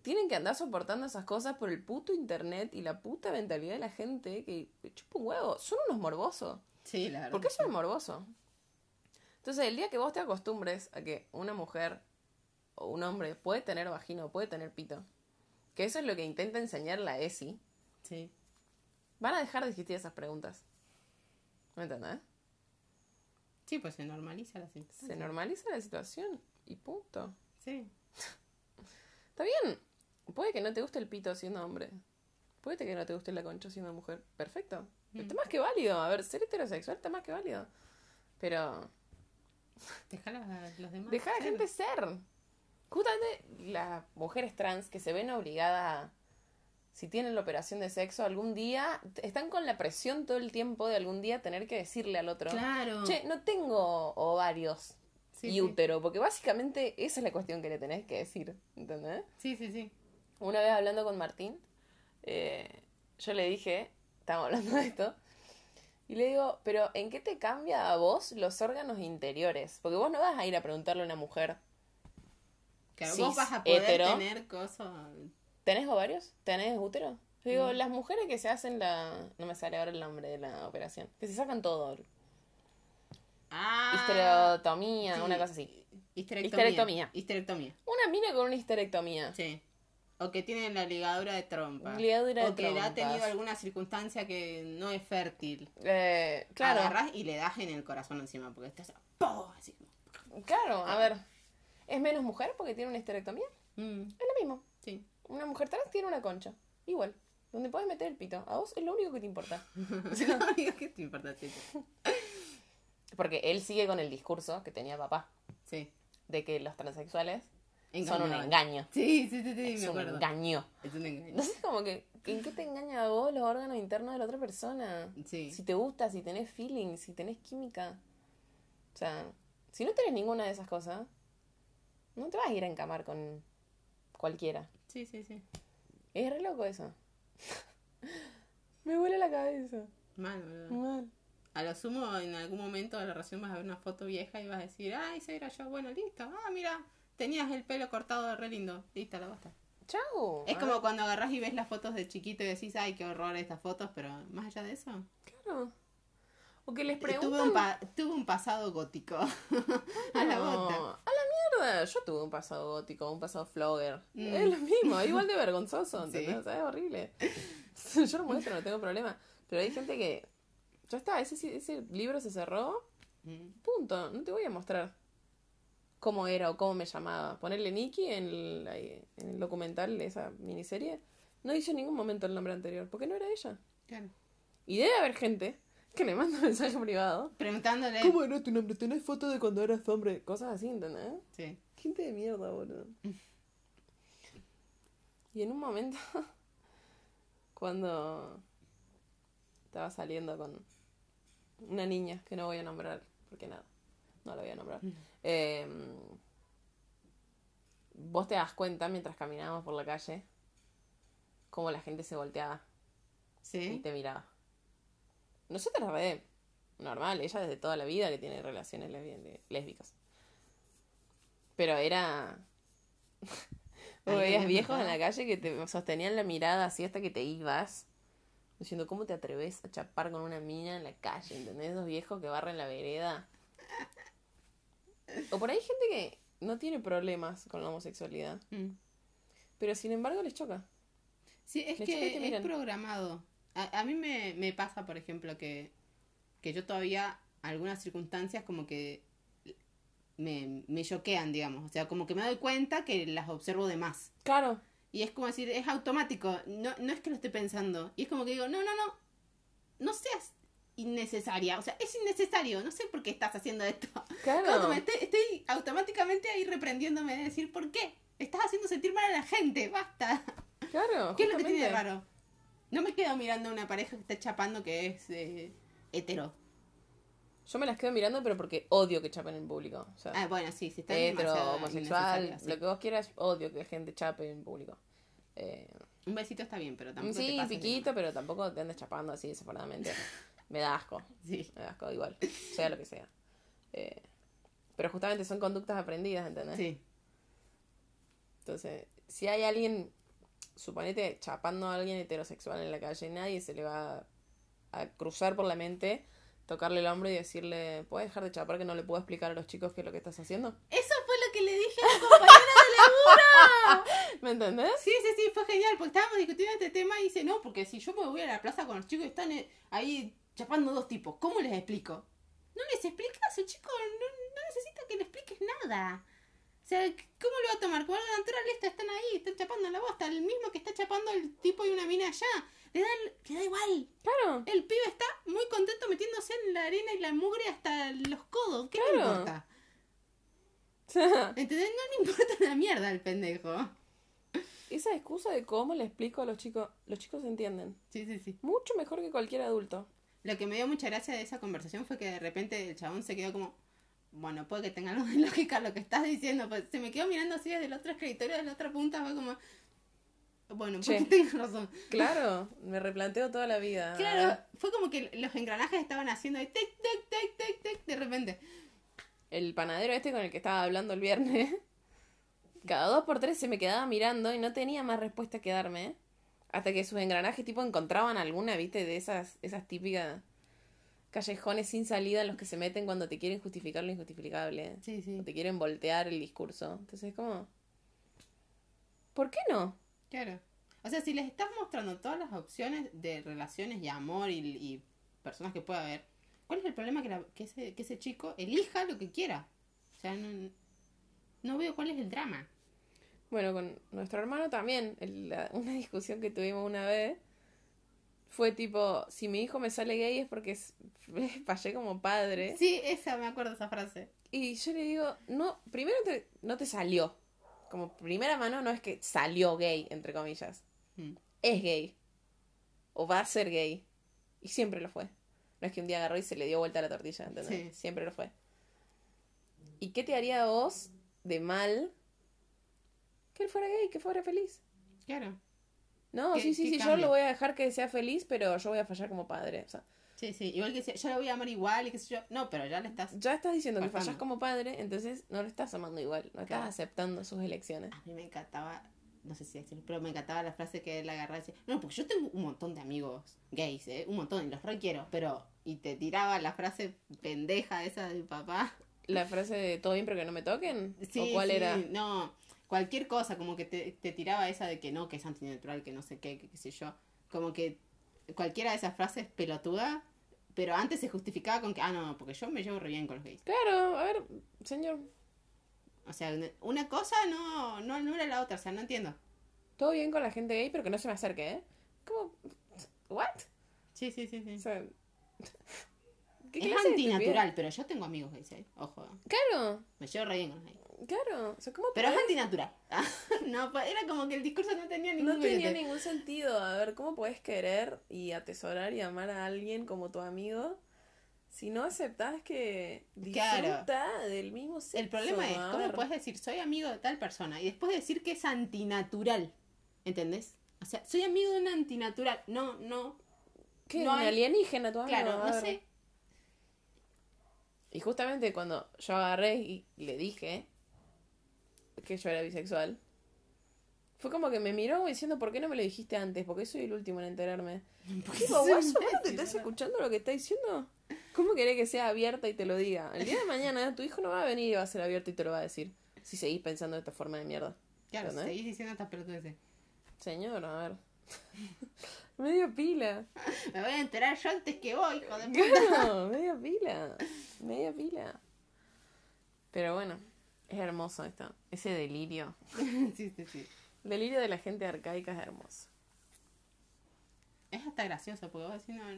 tienen que andar soportando esas cosas por el puto internet y la puta mentalidad de la gente que chupa un huevo. Son unos morbosos. Sí, la verdad. ¿Por qué son morbosos? Entonces, el día que vos te acostumbres a que una mujer o un hombre puede tener vagina o puede tener pito, que eso es lo que intenta enseñar la ESI, Sí. van a dejar de existir esas preguntas. ¿Me entendés? Sí, pues se normaliza la situación. Se normaliza la situación y punto. Sí. Está bien. Puede que no te guste el pito siendo hombre. Puede que no te guste la concha siendo mujer. Perfecto. Está más que válido. A ver, ser heterosexual está más que válido. Pero Deja a los demás. deja a la gente ser. Justamente las mujeres trans que se ven obligadas, si tienen la operación de sexo, algún día están con la presión todo el tiempo de algún día tener que decirle al otro, Claro. che, no tengo ovarios Sí, y sí. útero, porque básicamente esa es la cuestión que le tenés que decir, ¿entendés? Sí, sí, sí. Una vez hablando con Martín, eh, yo le dije, estábamos hablando de esto, y le digo, pero ¿en qué te cambia a vos los órganos interiores? Porque vos no vas a ir a preguntarle a una mujer, Claro, Cis, vos vas a poder hetero. tener cosas. ¿tenés ovarios? ¿Tenés útero? Yo digo, las mujeres que se hacen la... No me sale ahora el nombre de la operación. Que se sacan todo. Ah. Histerectomía, sí. una cosa así. Histerectomía. Histerectomía. Histerectomía. Una mina con una histerectomía. Sí. O que tiene la ligadura de trompa. Ligadura de o que le ha tenido trompas. alguna circunstancia que no es fértil. Eh, claro. Agarrás y le das en el corazón encima porque estás ¡pum! así. Claro, a ver. ¿Es menos mujer porque tiene una histerectomía? Mm, Es lo mismo. sí. Una mujer trans tiene una concha. Igual. Donde puedes meter el pito. A vos es lo único que te importa. No digas que te importa, sí. Porque él sigue con el discurso que tenía papá. Sí. De que los transexuales son un engaño. Sí, sí, sí, sí, es me un acuerdo. engaño. Es un engaño. Entonces como que, ¿en qué te engaña a vos los órganos internos de la otra persona? Sí. Si te gusta, si tenés feeling, si tenés química. O sea, si no tenés ninguna de esas cosas, no te vas a ir a encamar con cualquiera. Sí, sí, sí. Es re loco eso. Me vuela la cabeza. Mal, boludo. Mal. A lo sumo, en algún momento de la relación vas a ver una foto vieja y vas a decir, ay, ese era yo. Bueno, listo. Ah, mira, tenías el pelo cortado re lindo. Listo, la basta. Chau. Es Ah, como cuando agarras y ves las fotos de chiquito y decís, ay, qué horror estas fotos, pero más allá de eso, Claro. O que les tuve preguntan... un, pa- tuve un pasado gótico. a la bota. Yo tuve un pasado gótico, un pasado flogger. Mm. Es lo mismo, igual de vergonzoso, Sí. ¿entendés? O sea, es horrible. Yo lo muestro, no tengo problema. Pero hay gente que. Ya está, ese, ese libro se cerró. Mm. Punto. No te voy a mostrar cómo era o cómo me llamaba. Ponerle Nikki en el, en el documental de esa miniserie. No dice en ningún momento el nombre anterior, porque no era ella. Claro. Y debe haber gente que le manda mensaje privado. Preguntándole. ¿Cómo era tu nombre? ¿Tenés foto de cuando eras hombre? Cosas así, ¿entendés? Sí. Gente de mierda, boludo. Y en un momento, cuando estaba saliendo con una niña que no voy a nombrar, porque nada, no la voy a nombrar. eh, vos te das cuenta mientras caminábamos por la calle cómo la gente se volteaba y te miraba. Nosotros re normal, ella desde toda la vida que tiene relaciones lésbicas. Pero era... Ay, veías viejos en la calle que te sostenían la mirada así hasta que te ibas. Diciendo, ¿cómo te atreves a chapar con una mina en la calle? ¿Entendés? Esos viejos que barren la vereda. O por ahí hay gente que no tiene problemas con la homosexualidad. Mm. Pero sin embargo les choca. Sí, es que es programado. A, a mí me, me pasa, por ejemplo, que, que yo todavía, algunas circunstancias como que me, me choquean, digamos. O sea, como que me doy cuenta que las observo de más. Claro. Y es como decir, es automático, no, no es que lo esté pensando. Y es como que digo, no, no, no, no seas innecesaria. O sea, es innecesario, no sé por qué estás haciendo esto. Claro. me estoy, estoy automáticamente ahí reprendiéndome de decir, ¿por qué? Estás haciendo sentir mal a la gente, basta. Claro. ¿Qué es lo que tiene de raro? No me quedo mirando a una pareja que está chapando que es eh, hetero. Yo me las quedo mirando, pero porque odio que chapen en público. O sea, Ah, bueno, sí, si está hetero, homosexual, sí. lo que vos quieras, odio que gente chape en público. Eh, Un besito está bien, pero tampoco sí, te pases de piquito, pero tampoco te andes chapando así desafortunadamente. Me da asco. Sí. Me da asco igual, sea lo que sea. Eh, pero justamente son conductas aprendidas, ¿entendés? Sí. Entonces, si hay alguien, suponete, chapando a alguien heterosexual en la calle, nadie se le va a cruzar por la mente, tocarle el hombro y decirle, ¿puedes dejar de chapar que no le puedo explicar a los chicos qué es lo que estás haciendo? Eso fue lo que le dije a la compañera de laburo. ¿Me entendés? Sí, sí, sí, fue genial, porque estábamos discutiendo este tema y dice, no, porque si yo me voy a la plaza con los chicos y están eh, ahí chapando dos tipos, ¿cómo les explico? No les explicas, el chico no, no necesita que le expliques nada. O sea, ¿cómo lo va a tomar? Como algo natural, esto, están ahí, están chapando la bosta, el mismo que está chapando el tipo y una mina allá. Le da, le da igual. Claro. El pibe está muy contento metiéndose en la arena y la mugre hasta los codos. ¿Qué le Claro. importa? ¿Entendés? No le importa una mierda al pendejo. Esa excusa de cómo le explico a los chicos, los chicos entienden. Sí, sí, sí. Mucho mejor que cualquier adulto. Lo que me dio mucha gracia de esa conversación fue que de repente el chabón se quedó como, bueno, puede que tenga algo de lógica lo que estás diciendo, pues se me quedó mirando así desde el otro escritorio, desde la otra punta, fue como, bueno, pues tengas razón. Claro, me replanteo toda la vida. Claro, fue como que los engranajes estaban haciendo de tic, tic, tic, tic, tic, de repente. El panadero este con el que estaba hablando el viernes, cada dos por tres se me quedaba mirando y no tenía más respuesta que darme. Hasta que sus engranajes tipo encontraban alguna, viste, de esas, esas típicas callejones sin salida en los que se meten cuando te quieren justificar lo injustificable. Sí, sí. O te quieren voltear el discurso. Entonces, como... ¿Por qué no? Claro. O sea, si les estás mostrando todas las opciones de relaciones y amor y, y personas que pueda haber, ¿cuál es el problema que, la- que, ese, que ese chico elija lo que quiera? O sea, no, no veo cuál es el drama. Bueno, con nuestro hermano también, el- la- una discusión que tuvimos una vez fue tipo, si mi hijo me sale gay es porque fallé como padre. Sí, esa, me acuerdo esa frase. Y yo le digo, no, primero te- no te salió. Como primera mano no es que salió gay, entre comillas. Mm. Es gay. O va a ser gay. Y siempre lo fue. No es que un día agarró y se le dio vuelta a la tortilla, ¿entendés? Sí. Siempre lo fue. ¿Y qué te haría a vos de mal que él fuera gay, que fuera feliz? Claro. No, ¿Qué- sí, sí, sí, yo lo voy a dejar que sea feliz, pero yo voy a fallar como padre. O sea, Sí, sí. Igual que decía, yo la voy a amar igual y qué sé yo. No, pero ya le estás. ya estás diciendo que fallas como padre, entonces no lo estás amando igual, no estás Claro. aceptando sus elecciones. A mí me encantaba, no sé si decirlo, pero me encantaba la frase que él agarraba y decía, no, porque yo tengo un montón de amigos gays, ¿eh? Un montón, y los requiero, pero... Y te tiraba la frase pendeja esa de papá. La frase de todo bien pero que no me toquen, Sí, o cuál sí, era, No, cualquier cosa, como que te, te tiraba esa de que no, que es antinatural, que no sé qué, que qué sé yo. Como que cualquiera de esas frases pelotuda, pero antes se justificaba con que, ah, no, porque yo me llevo re bien con los gays. claro, a ver, señor, O sea, una cosa no, no, no era la otra, o sea, no entiendo. todo bien con la gente gay, pero que no se me acerque, ¿eh? ¿Cómo? ¿What? Sí, sí, sí, sí. O sea, ¿qué Es antinatural, pero yo tengo amigos gays, ¿eh? Ojo? Claro, me llevo re bien con los gays. Claro, o sea, ¿cómo Pero es antinatural. no, pues, era como que el discurso no tenía ningún No tenía ningún sentido. A ver, ¿cómo puedes querer y atesorar y amar a alguien como tu amigo si no aceptás que Claro. disfruta del mismo sexo? El problema es, ¿cómo puedes decir soy amigo de tal persona y después decir que es antinatural? ¿Entendés? O sea, soy amigo de un antinatural. No, no. ¿Qué? no ¿Un hay- alienígena tu amigo? Claro, no sé. Y justamente cuando yo agarré y le dije que yo era bisexual, fue como que me miró diciendo, ¿por qué no me lo dijiste antes? Porque soy el último en enterarme. Sos guaso, un ¿vos no te estás escuchando lo que está diciendo? ¿Cómo querés que sea abierta y te lo diga? El día de mañana tu hijo no va a venir y va a ser abierto y te lo va a decir. Si seguís pensando de esta forma de mierda. Claro, ¿Entendés? seguís diciendo estas pelotudeces. Señor, a ver. Media pila. Me voy a enterar yo antes que vos, hijo de puta. Claro, media pila. Media pila. Pero bueno, es hermoso esto. Ese delirio. sí, sí, sí. El delirio de la gente arcaica es hermoso. Es hasta gracioso porque vos decís, no,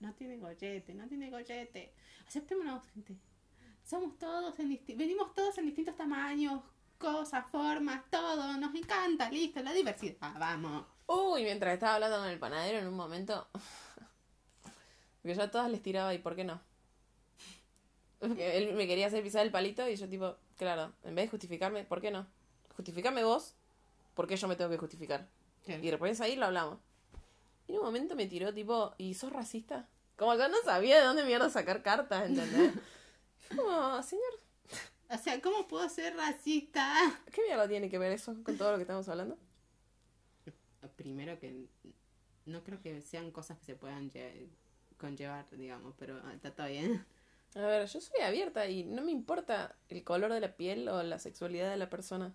no tiene gollete, no tiene gollete. Aceptémonos, gente. Somos todos en venimos todos en distintos tamaños, cosas, formas, todo. Nos encanta, listo, la diversidad. Vamos. Uy, mientras estaba hablando con el panadero en un momento. Porque yo a todas les tiraba y ¿por qué no? Porque Él me quería hacer pisar el palito y yo tipo, claro, en vez de justificarme, ¿por qué no? Justificame vos, ¿por qué yo me tengo que justificar? Y después ahí lo hablamos. Y en un momento me tiró tipo, ¿y sos racista? Como yo no sabía de dónde mierda sacar cartas, ¿entendés? Como, señor, O sea, ¿cómo puedo ser racista? ¿qué mierda tiene que ver eso con todo lo que estamos hablando? Primero que no creo que sean cosas que se puedan lle- conllevar, digamos, pero ah, está todo bien. A ver, yo soy abierta y no me importa el color de la piel o la sexualidad de la persona.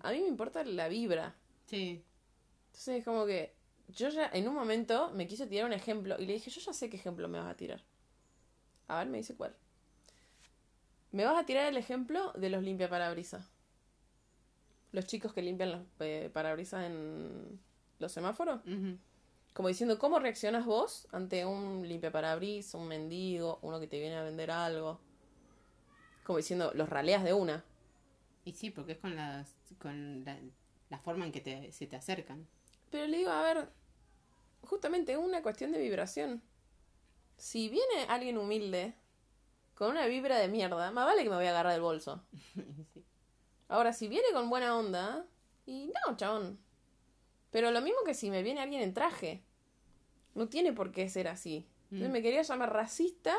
A mí me importa la vibra. Sí. Entonces es como que yo ya en un momento me quiso tirar un ejemplo y le dije, yo ya sé qué ejemplo me vas a tirar. A ver, me dice cuál. Me vas a tirar el ejemplo de los limpiaparabrisas. Los chicos que limpian los eh, parabrisas en los semáforos. Como diciendo, ¿cómo reaccionas vos ante un limpiaparabrisas, un mendigo, uno que te viene a vender algo? Como diciendo, los raleas de una. Y sí, porque es con las con la, la forma en que te, se te acercan. Pero le digo, a ver, justamente es una cuestión de vibración. Si viene alguien humilde, con una vibra de mierda, más vale que me voy a agarrar del bolso. Sí. Ahora, si viene con buena onda, y no, chabón. Pero lo mismo que si me viene alguien en traje. No tiene por qué ser así. Entonces Mm. me quería llamar racista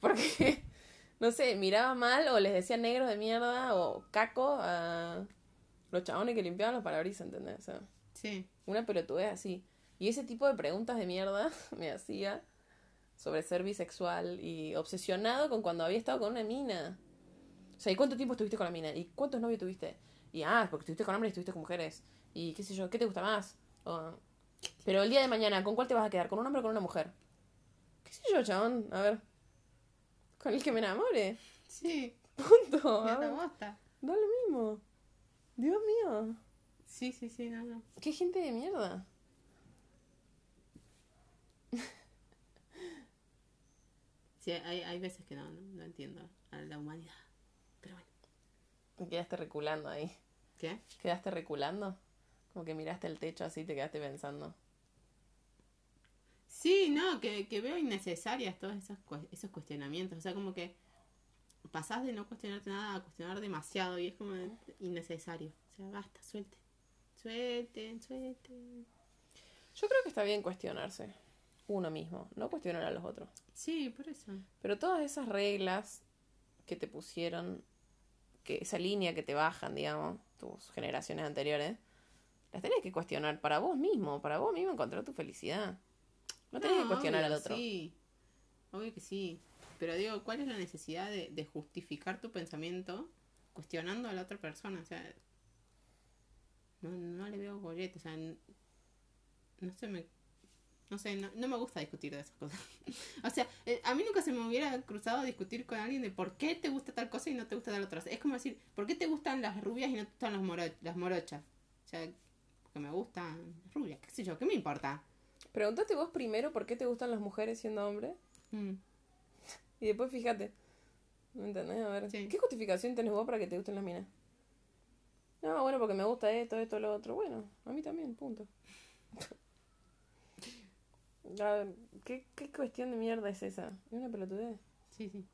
porque, no sé, miraba mal o les decía negros de mierda o caco a los chabones que limpiaban los parabrisas, ¿entendés? O sea, Sí. una pelotudez así. Y ese tipo de preguntas de mierda me hacía sobre ser bisexual y obsesionado con cuando había estado con una mina. O sea, ¿y cuánto tiempo estuviste con la mina? ¿Y cuántos novios tuviste? Y ah, porque estuviste con hombres y estuviste con mujeres. Y qué sé yo, ¿qué te gusta más? O- Pero el día de mañana, ¿con cuál te vas a quedar? ¿Con un hombre o con una mujer? ¿Qué sé yo, chabón? A ver. Con el que me enamore. Sí. Punto. Bosta. Da lo mismo. Dios mío. Sí, sí, sí, no, no. Qué gente de mierda. Sí, hay, hay veces que no, no, no entiendo a la humanidad. Pero bueno. Me quedaste reculando ahí. ¿Qué? ¿Quedaste reculando? Como que miraste el techo así y te quedaste pensando. Sí, no, que, que veo innecesarias todos esos, esos cuestionamientos. O sea, como que pasás de no cuestionarte nada a cuestionar demasiado y es como innecesario. O sea, basta, suelten. Suelten, suelten. Yo creo que está bien cuestionarse uno mismo, no cuestionar a los otros. Sí, por eso. Pero todas esas reglas que te pusieron, que esa línea que te bajan, digamos, tus generaciones anteriores, las tenés que cuestionar para vos mismo, para vos mismo encontrar tu felicidad. No tenés que cuestionar al otro. Sí, obvio que sí. Pero digo, ¿cuál es la necesidad de, de justificar tu pensamiento cuestionando a la otra persona? O sea, no, no le veo bollete. O sea, n- no sé, me, no sé, no, no me gusta discutir de esas cosas. o sea, eh, a mí nunca se me hubiera cruzado discutir con alguien de por qué te gusta tal cosa y no te gusta tal otra. Es como decir, ¿por qué te gustan las rubias y no te gustan las, moro- las morochas? O sea, porque me gustan rubias, qué sé yo, ¿qué me importa? Pregúntate vos primero por qué te gustan las mujeres siendo hombre Mm. y después fíjate. ¿Me entendés? A ver, Sí. ¿qué justificación tenés vos para que te gusten las minas? No, bueno, porque me gusta esto, esto, lo otro. Bueno, a mí también, punto. Ver, ¿qué, qué cuestión de mierda es esa? Es una pelotudez. Sí, sí.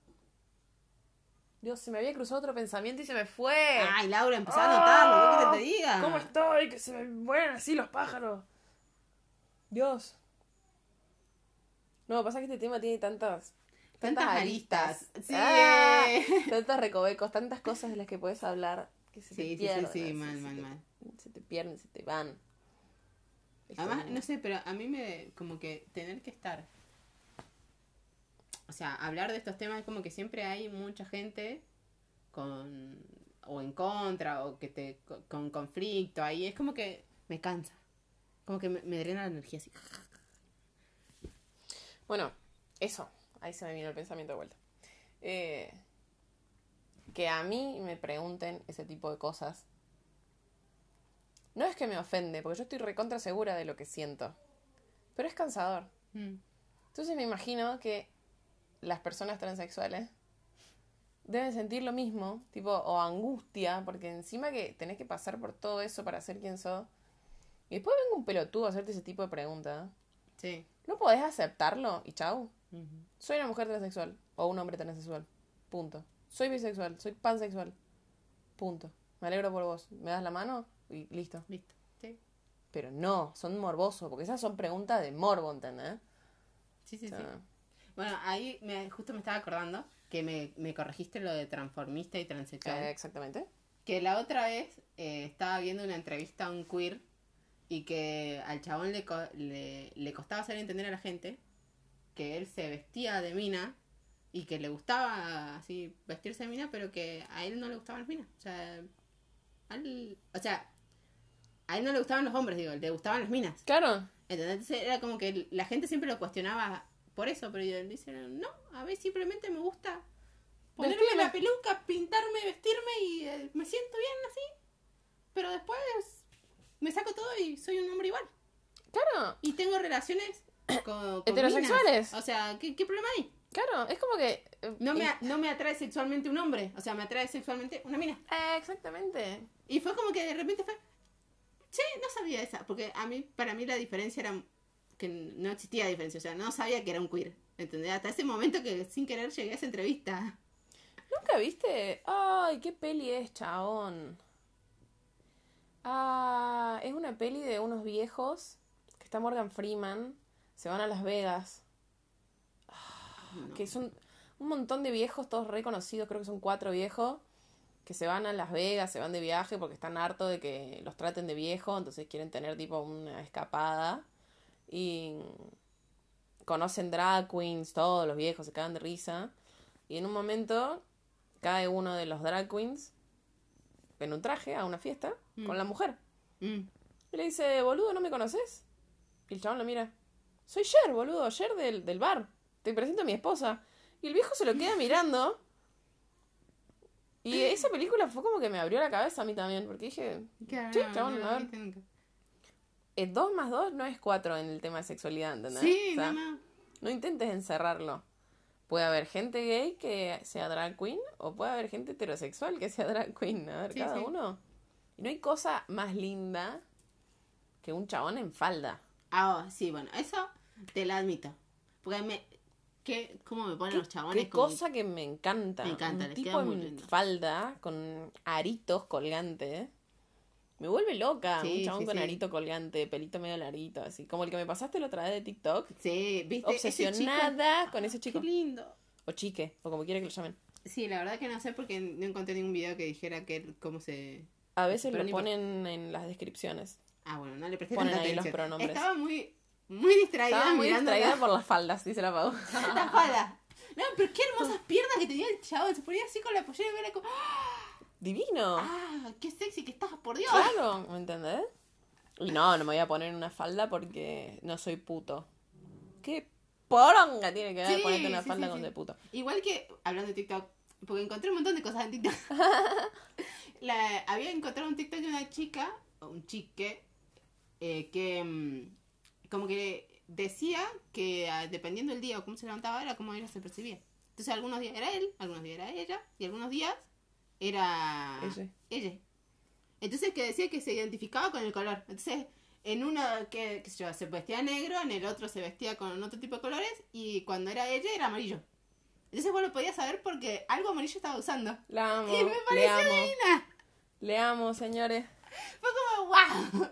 Dios, se me había cruzado otro pensamiento y se me fue. Ay, Laura, empezó a notarlo, ¿qué que te diga? ¿Cómo estoy? Que se me mueren así los pájaros. Dios. No, pasa que este tema tiene tantas. Tantas aristas. Sí. Ah, tantos recovecos, tantas cosas de las que puedes hablar que se te Sí, sí, sí, pierden. sí, así, mal, mal, mal. Se te pierden, se te van. Además, no sé, pero a mí me, como que tener que estar, o sea, hablar de estos temas es como que siempre hay mucha gente con, o en contra, o que te, con conflicto, ahí es como que me cansa. Como que me, me drena la energía así. Bueno, eso. Ahí se me vino el pensamiento de vuelta. Eh, que a mí me pregunten ese tipo de cosas. No es que me ofende, porque yo estoy recontra segura de lo que siento. Pero es cansador. Mm. Entonces me imagino que las personas transexuales deben sentir lo mismo, tipo, o angustia, porque encima que tenés que pasar por todo eso para ser quien sos. Y después venga un pelotudo a hacerte ese tipo de preguntas. Sí. ¿No podés aceptarlo y chau? Soy una mujer transexual o un hombre transexual. Punto. Soy bisexual, soy pansexual. Punto. Me alegro por vos. ¿Me das la mano? Y listo. Listo. Sí. Pero no, son morbosos, porque esas son preguntas de morbo, ¿entendés? Sí, sí, O sea, sí. Bueno, ahí me, justo me estaba acordando que me, me corregiste lo de transformista y transexual. eh, exactamente. Que la otra vez eh, estaba viendo una entrevista a un queer y que al chabón le, co- le, le costaba hacer entender a la gente que él se vestía de mina y que le gustaba así vestirse de mina, pero que a él no le gustaban las minas. O sea, a él, o sea, a él no le gustaban los hombres, digo, le gustaban las minas. Claro. Entonces era como que la gente siempre lo cuestionaba por eso, pero yo dice, no, a ver, simplemente me gusta ponerme Vestirme. la peluca, pintarme, vestirme y eh, me siento bien así. Pero después me saco todo y soy un hombre igual. Claro. Y tengo relaciones con, con Heterosexuales. minas. O sea, ¿qué, qué problema hay? Claro, es como que... eh, No me, a- no me atrae sexualmente un hombre, o sea, me atrae sexualmente una mina. Eh, exactamente. Y fue como que de repente fue, che, no sabía esa, porque a mí, para mí la diferencia era que no existía diferencia, o sea, no sabía que era un queer, ¿entendés? Hasta ese momento que sin querer llegué a esa entrevista. ¿Nunca viste? Ay, qué peli es, chabón. Ah, es una peli de unos viejos que está Morgan Freeman. Se van a Las Vegas. No. Que son un montón de viejos, todos reconocidos, creo que son cuatro viejos, que se van a Las Vegas, se van de viaje porque están hartos de que los traten de viejo, entonces quieren tener tipo una escapada. Y conocen drag queens, todos los viejos se cagan de risa. Y en un momento cae uno de los drag queens en un traje a una fiesta Mm. con la mujer. Mm. Y le dice, boludo, ¿no me conoces? Y el chabón lo mira. Soy Cher, boludo, Cher del, del bar. Te presento a mi esposa. Y el viejo se lo queda mirando. Y esa película fue como que me abrió la cabeza a mí también, porque dije, Claro, no, chabón, no a ver. Nunca. 2 más 2 no es 4 en el tema de sexualidad, ¿entendés? Sí, O sea, no, no. no intentes encerrarlo. Puede haber gente gay que sea drag queen o puede haber gente heterosexual que sea drag queen. A ver, Sí, cada sí. uno. Y no hay cosa más linda que un chabón en falda. Ah, oh, sí, bueno, eso te lo admito. Porque me... ¿qué, ¿Cómo me ponen los chabones? Qué cosa que me encanta. Me encanta, Un les tipo queda muy en lindo. falda con aritos colgantes. Me vuelve loca. Sí, un chabón sí, con sí. arito colgante, pelito medio larguito, así. Como el que me pasaste la otra vez de TikTok. Sí, viste. Ese Obsesionada con ese chico. Qué lindo. O chique, o como quiera que lo llamen. Sí, la verdad que no sé porque no encontré ningún video que dijera que cómo se... A veces lo ponen en las descripciones. Ah, bueno, no le presté Ponen tanta ahí los atención. pronombres. Estaba muy, muy distraída Estaba muy distraída la, por las faldas, dice la Pau. la falda. No, pero qué hermosas piernas que tenía el chabón. Se ponía así con la pollera y era como... Divino. ¡Ah, qué sexy que estás, por Dios! Claro, ¿me entendés? Y no, no me voy a poner una falda porque no soy puto. ¿Qué poronga tiene que ver Sí, ponerte una sí, falda sí, con de puto? Igual que, hablando de TikTok, porque encontré un montón de cosas en TikTok. La- había encontrado un TikTok de una chica, o un chique, eh, que mm, como que decía que ah, dependiendo del día o cómo se levantaba era como ella se percibía. Entonces algunos días era él, algunos días era ella, y algunos días era Ella. ella. Entonces que decía que se identificaba con el color. Entonces, en uno que, qué sé yo, se vestía negro, en el otro se vestía con otro tipo de colores, y cuando era ella era amarillo. Entonces vos lo podías saber porque algo amarillo estaba usando. La amo, Y me le pareció amo, divina. le amo, señores. Fue como, wow.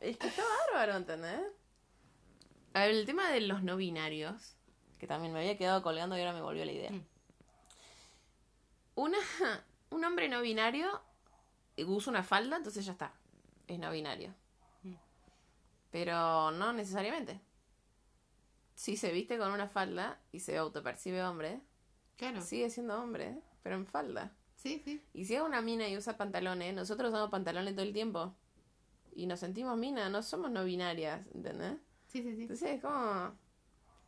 Es que está bárbaro, ¿entendés? A ver, el tema de los no binarios, que también me había quedado colgando y ahora me volvió la idea. Mm. Una, un hombre no binario usa una falda, entonces ya está. Es no binario. Mm. Pero no necesariamente. Si se viste con una falda y se autopercibe hombre, Claro. sigue siendo hombre, pero en falda. Sí, sí. Y si es una mina y usa pantalones, nosotros usamos pantalones todo el tiempo. y nos sentimos mina, no somos no binarias, ¿entendés? Sí, sí, sí. Entonces es como...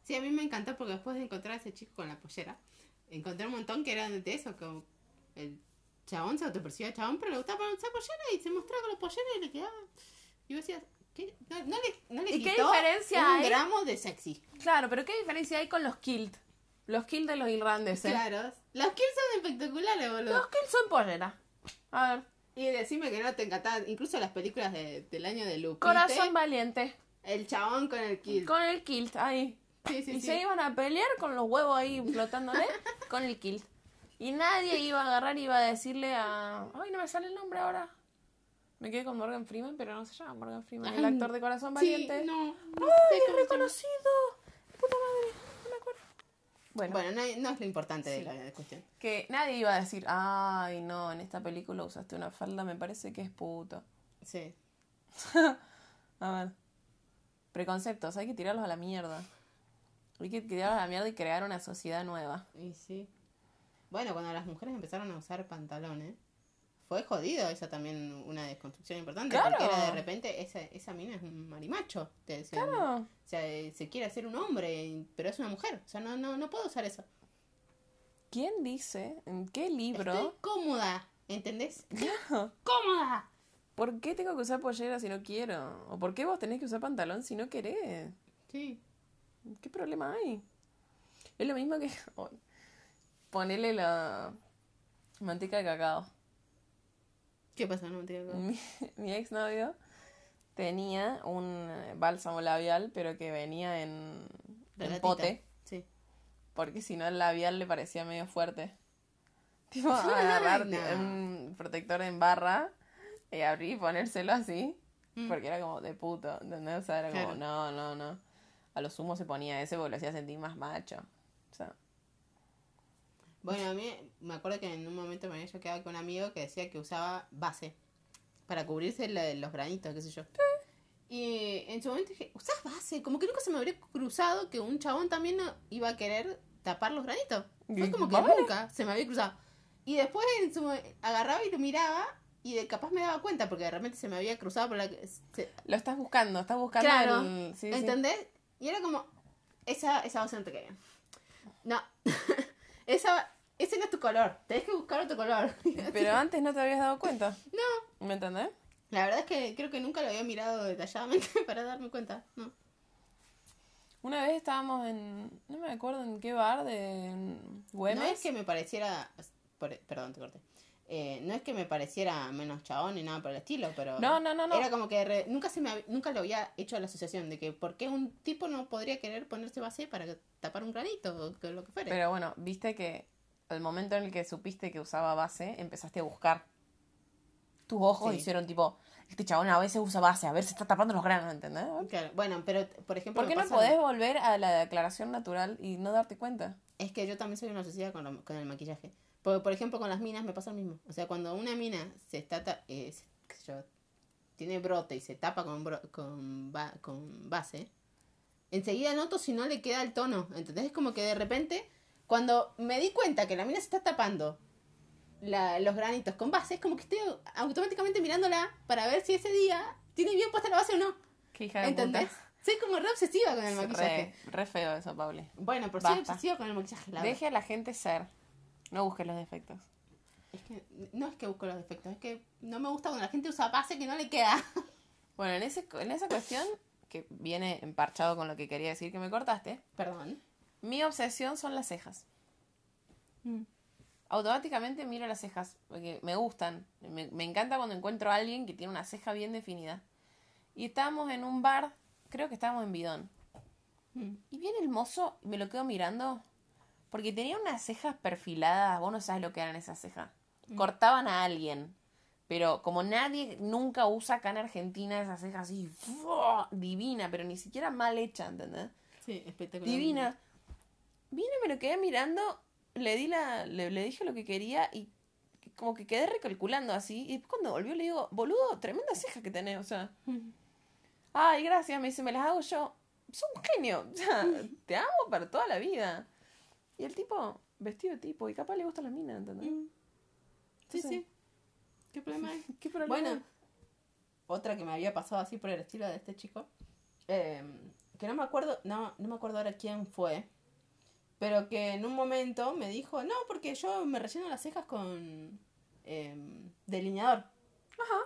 Sí, a mí me encantó porque después de encontrar a ese chico con la pollera, encontré un montón que eran de eso, como el chabón se autopercibía chabón, pero le gustaba poner esa pollera y se mostraba con la pollera y le quedaba. Y vos decías, ¿qué? No, no le, no le ¿Y qué quitó diferencia un hay? gramo de sexy. Claro, pero ¿qué diferencia hay con los kilt? Los kilt de los irlandeses. Claro. Los kills son espectaculares, boludo. Los kilt son pollera. A ver. Y decime que no te encantaban, incluso las películas de- del año de Lupite. Corazón valiente. El chabón con el kill. Con el kilt, ahí. Sí, sí, y sí. se iban a pelear con los huevos ahí flotándole con el kilt. Y nadie iba a agarrar y iba a decirle a... Ay, no me sale el nombre ahora. Me quedé con Morgan Freeman, pero no se llama Morgan Freeman. El actor de Corazón Valiente. no, no ¡Ay, llama. reconocido! ¡Puta madre! No me acuerdo. Bueno, Bueno, no, no es lo importante de la cuestión. que nadie iba a decir, ay, no, en esta película usaste una falda, me parece que es puto. Sí. A ver. Preconceptos, hay que tirarlos a la mierda. Hay que tirarlos a la mierda y crear una sociedad nueva. Y sí. Bueno, cuando las mujeres empezaron a usar pantalones, fue jodido esa también una desconstrucción importante. Claro. Porque era de repente, esa, esa mina es un marimacho, te decían. Claro. O sea, eh, se quiere hacer un hombre, pero es una mujer. O sea, no, no, no puedo usar eso. ¿Quién dice, en qué libro, Estoy cómoda, ¿entendés? ¡Cómoda! por qué tengo que usar pollera si no quiero? ¿O por qué vos tenés que usar pantalón si no querés? Sí. ¿Qué problema hay? Es lo mismo que ay, ponerle la manteca de cacao. ¿Qué pasó? No te digo. Mi, mi exnovio tenía un eh, bálsamo labial, pero que venía en, en pote, Sí. porque si no el labial le parecía medio fuerte. Tipo, agarrar un protector en barra y abrir y ponérselo así, Mm. porque era como de puto, ¿entendés? O sea, era como, no, no, no. A lo sumo se ponía ese porque lo hacía sentir más macho. O sea, Bueno, a mí me acuerdo que en un momento me había quedado con un amigo que decía que usaba base para cubrirse la- los granitos, qué sé yo. Y en su momento dije, ¿usás base? Como que nunca se me habría cruzado que un chabón también iba a querer tapar los granitos. Fue como que vale. nunca se me había cruzado. Y después en su, agarraba y lo miraba y de, capaz me daba cuenta porque de repente se me había cruzado por la... se- lo estás buscando, estás buscando Claro, el... sí, sí. Y era como, esa, esa base no te queda. No, esa, ese no es tu color, tenés que buscar otro color. Pero antes no te habías dado cuenta. No, ¿Me entendés? la verdad es que creo que nunca lo había mirado detalladamente para darme cuenta. No. Una vez estábamos en. No me acuerdo en qué bar de Güemes. No es que me pareciera, perdón, te corté. Eh, no es que me pareciera menos chabón ni nada por el estilo, pero No, no, no, no. era como que re- nunca se me hab- nunca lo había hecho la asociación de que por qué un tipo no podría querer ponerse base para tapar un granito o que lo que fuera. Pero bueno, viste que al momento en el que supiste que usaba base, empezaste a buscar. Tus ojos Sí. hicieron tipo. Este chabón a veces usa base, a ver, se está tapando los granos, ¿entendés? Claro, bueno, pero por ejemplo, ¿Por qué no podés volver a la declaración natural y no darte cuenta? Es que yo también soy una obsesiva con, lo- con el maquillaje. Porque, por ejemplo, con las minas me pasa lo mismo. O sea, cuando una mina se está, eh, se- qué sé yo, tiene brote y se tapa con, bro- con, ba- con base, enseguida noto si no le queda el tono. ¿Entendés? Es como que de repente, cuando me di cuenta que la mina se está tapando la- los granitos con base, es como que estoy automáticamente mirándola para ver si ese día tiene bien puesta la base o no. Qué hija de ¿Entendés? puta. Soy como re obsesiva con el maquillaje. Re, re feo eso, Pauli. Bueno, pero soy Basta. obsesiva con el maquillaje. La. Deje a la gente ser. No busques los defectos. Es que no es que busco los defectos, es que no me gusta cuando la gente usa base que no le queda. Bueno, en, ese, en esa cuestión, que viene emparchado con lo que quería decir que me cortaste, Perdón. mi obsesión son las cejas. Automáticamente miro las cejas, porque me gustan. Me, me encanta cuando encuentro a alguien que tiene una ceja bien definida. Y estábamos en un bar, creo que estábamos en Bidón. Mm. Y viene el mozo y me lo quedo mirando, porque tenía unas cejas perfiladas, vos no sabes lo que eran esas cejas. Cortaban a alguien. Pero como nadie nunca usa acá en Argentina esas cejas así, ¡fua! divina, pero ni siquiera mal hecha, ¿entendés? Sí, espectacular. Divina. Vine, me lo quedé mirando, le di la, le, le dije lo que quería y como que quedé recalculando así. Y después cuando volvió le digo, boludo, tremenda ceja que tenés, o sea. Ay, gracias, me dice, me las hago yo. Sos un genio, o sea, te amo para toda la vida. Y el tipo, vestido de tipo, y capaz le gusta la mina, ¿entendés? Mm. Sí, Entonces, sí. ¿Qué problema hay? ¿Qué problema? Bueno, otra que me había pasado así por el estilo de este chico. eh, que no me acuerdo, no, no me acuerdo ahora quién fue. Pero que en un momento me dijo, no, porque yo me relleno las cejas con em, delineador. Ajá.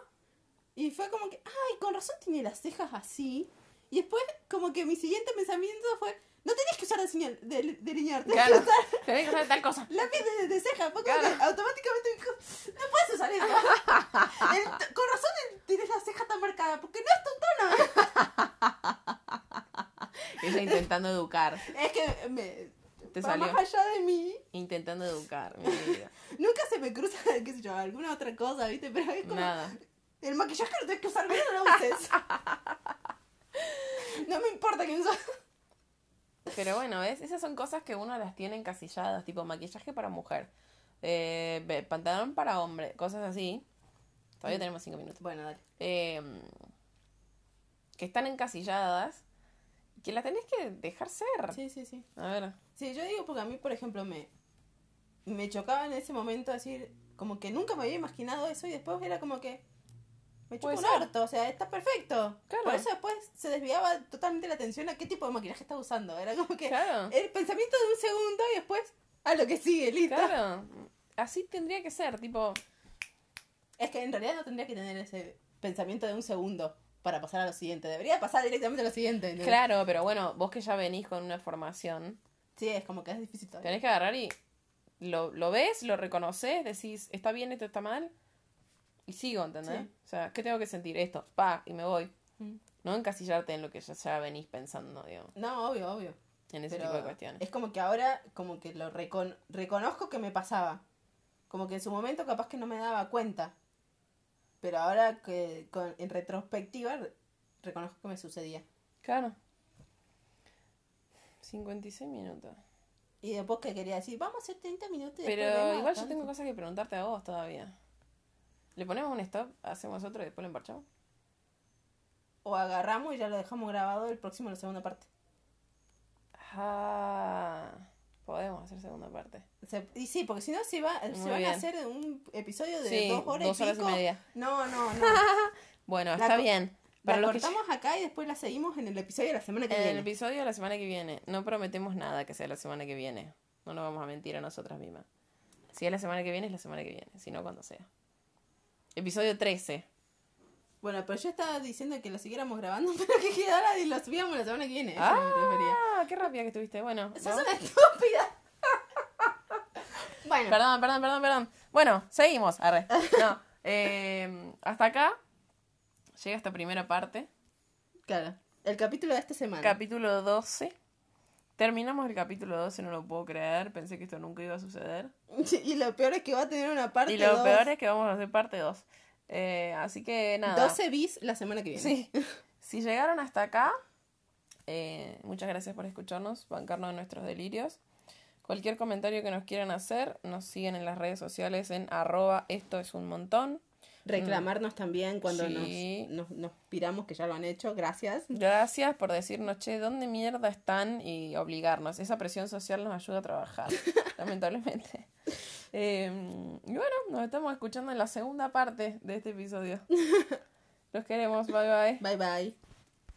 Y fue como que, ay, con razón tiene las cejas así. Y después, como que mi siguiente pensamiento fue, no tenés que usar deseñar- del- delineador, tenés Claro. que usar Tenés que hacer tal cosa. lápiz de, de ceja. Como Claro. automáticamente me dijo, no puedes usar eso. El- con razón el- tienes la ceja tan marcada, porque no es tu tono. Ella intentando educar. Es que me, Te salió. más allá de mí. Intentando educar, mi vida. Nunca se me cruza, qué sé yo, alguna otra cosa, ¿viste? Pero es como, Nada. el maquillaje lo tenés que usar bien no lo uses. no me importa que uses. Pero bueno, ¿ves? Esas son cosas que uno las tiene encasilladas, tipo maquillaje para mujer, eh, pantalón para hombre, cosas así. Todavía Mm. tenemos cinco minutos. Bueno, dale. Eh, que están encasilladas que las tenés que dejar ser. Sí, sí, sí. A ver. Sí, yo digo porque a mí, por ejemplo, me, me chocaba en ese momento decir, como que nunca me había imaginado eso y después era como que me chupa un harto, o sea, está perfecto. Claro. Por eso después se desviaba totalmente la atención a qué tipo de maquillaje está usando. Era como que Claro. el pensamiento de un segundo y después a lo que sigue, listo. Claro. Así tendría que ser, tipo. Es que en realidad no tendría que tener ese pensamiento de un segundo para pasar a lo siguiente. Debería pasar directamente a lo siguiente. Claro, pero bueno, vos que ya venís con una formación, Sí, es como que es difícil todavía. tenés que agarrar y lo, lo ves, lo reconoces, decís, está bien, esto está mal, y sigo, ¿entendés? Sí. O sea, ¿qué tengo que sentir? Esto, pa, y me voy. Mm. No encasillarte en lo que ya, ya venís pensando, digamos, No, obvio, obvio. en ese Pero tipo de cuestiones. es como que ahora como que lo recon- reconozco que me pasaba. Como que en su momento capaz que no me daba cuenta. Pero ahora que con- en retrospectiva re- reconozco que me sucedía. Claro. 56 minutos. Y después que quería decir, vamos a hacer 30 minutos. y Pero igual yo tengo cosas que preguntarte a vos todavía. ¿Le ponemos un stop, hacemos otro y después lo emparchamos? O agarramos y ya lo dejamos grabado el próximo la segunda parte. Ah, podemos hacer segunda parte. Se- y sí, porque si no se, va, se Muy van bien. a hacer un episodio de Sí, dos horas, dos y, horas y pico. media. No, no, no. Bueno, La está co- bien. La Para los que cortamos acá y después la seguimos en el episodio de la semana que En el viene. episodio de la semana que viene. No prometemos nada que sea la semana que viene. No nos vamos a mentir a nosotras mismas. Si es la semana que viene, es la semana que viene. Si no, cuando sea. Episodio 13. Bueno, pero yo estaba diciendo que lo siguiéramos grabando, pero que quedara y lo subíamos la semana que viene. Eso. Ah, qué rápida que estuviste. Bueno. Sos ¿no? una estúpida. bueno, Perdón, perdón, perdón, perdón. Bueno, seguimos. Arre. No. eh, hasta acá llega esta primera parte. claro. El capítulo de esta semana. Capítulo 12. Terminamos el capítulo 12, no lo puedo creer. Pensé que esto nunca iba a suceder. y lo peor es que va a tener una parte y lo dos. peor es que vamos a hacer parte 2. así que nada. 12 bis la semana que viene. Sí. Si llegaron hasta acá, eh, muchas gracias por escucharnos, bancarnos en nuestros delirios. Cualquier comentario que nos quieran hacer, nos siguen en las redes sociales en arroba esto es un montón. Reclamarnos también cuando Sí. nos, nos, nos piramos, que ya lo han hecho. Gracias. Gracias por decirnos, che, ¿dónde mierda están? Y obligarnos. Esa presión social nos ayuda a trabajar, lamentablemente. Eh, y bueno, nos estamos escuchando en la segunda parte de este episodio. Los queremos, bye bye. Bye bye.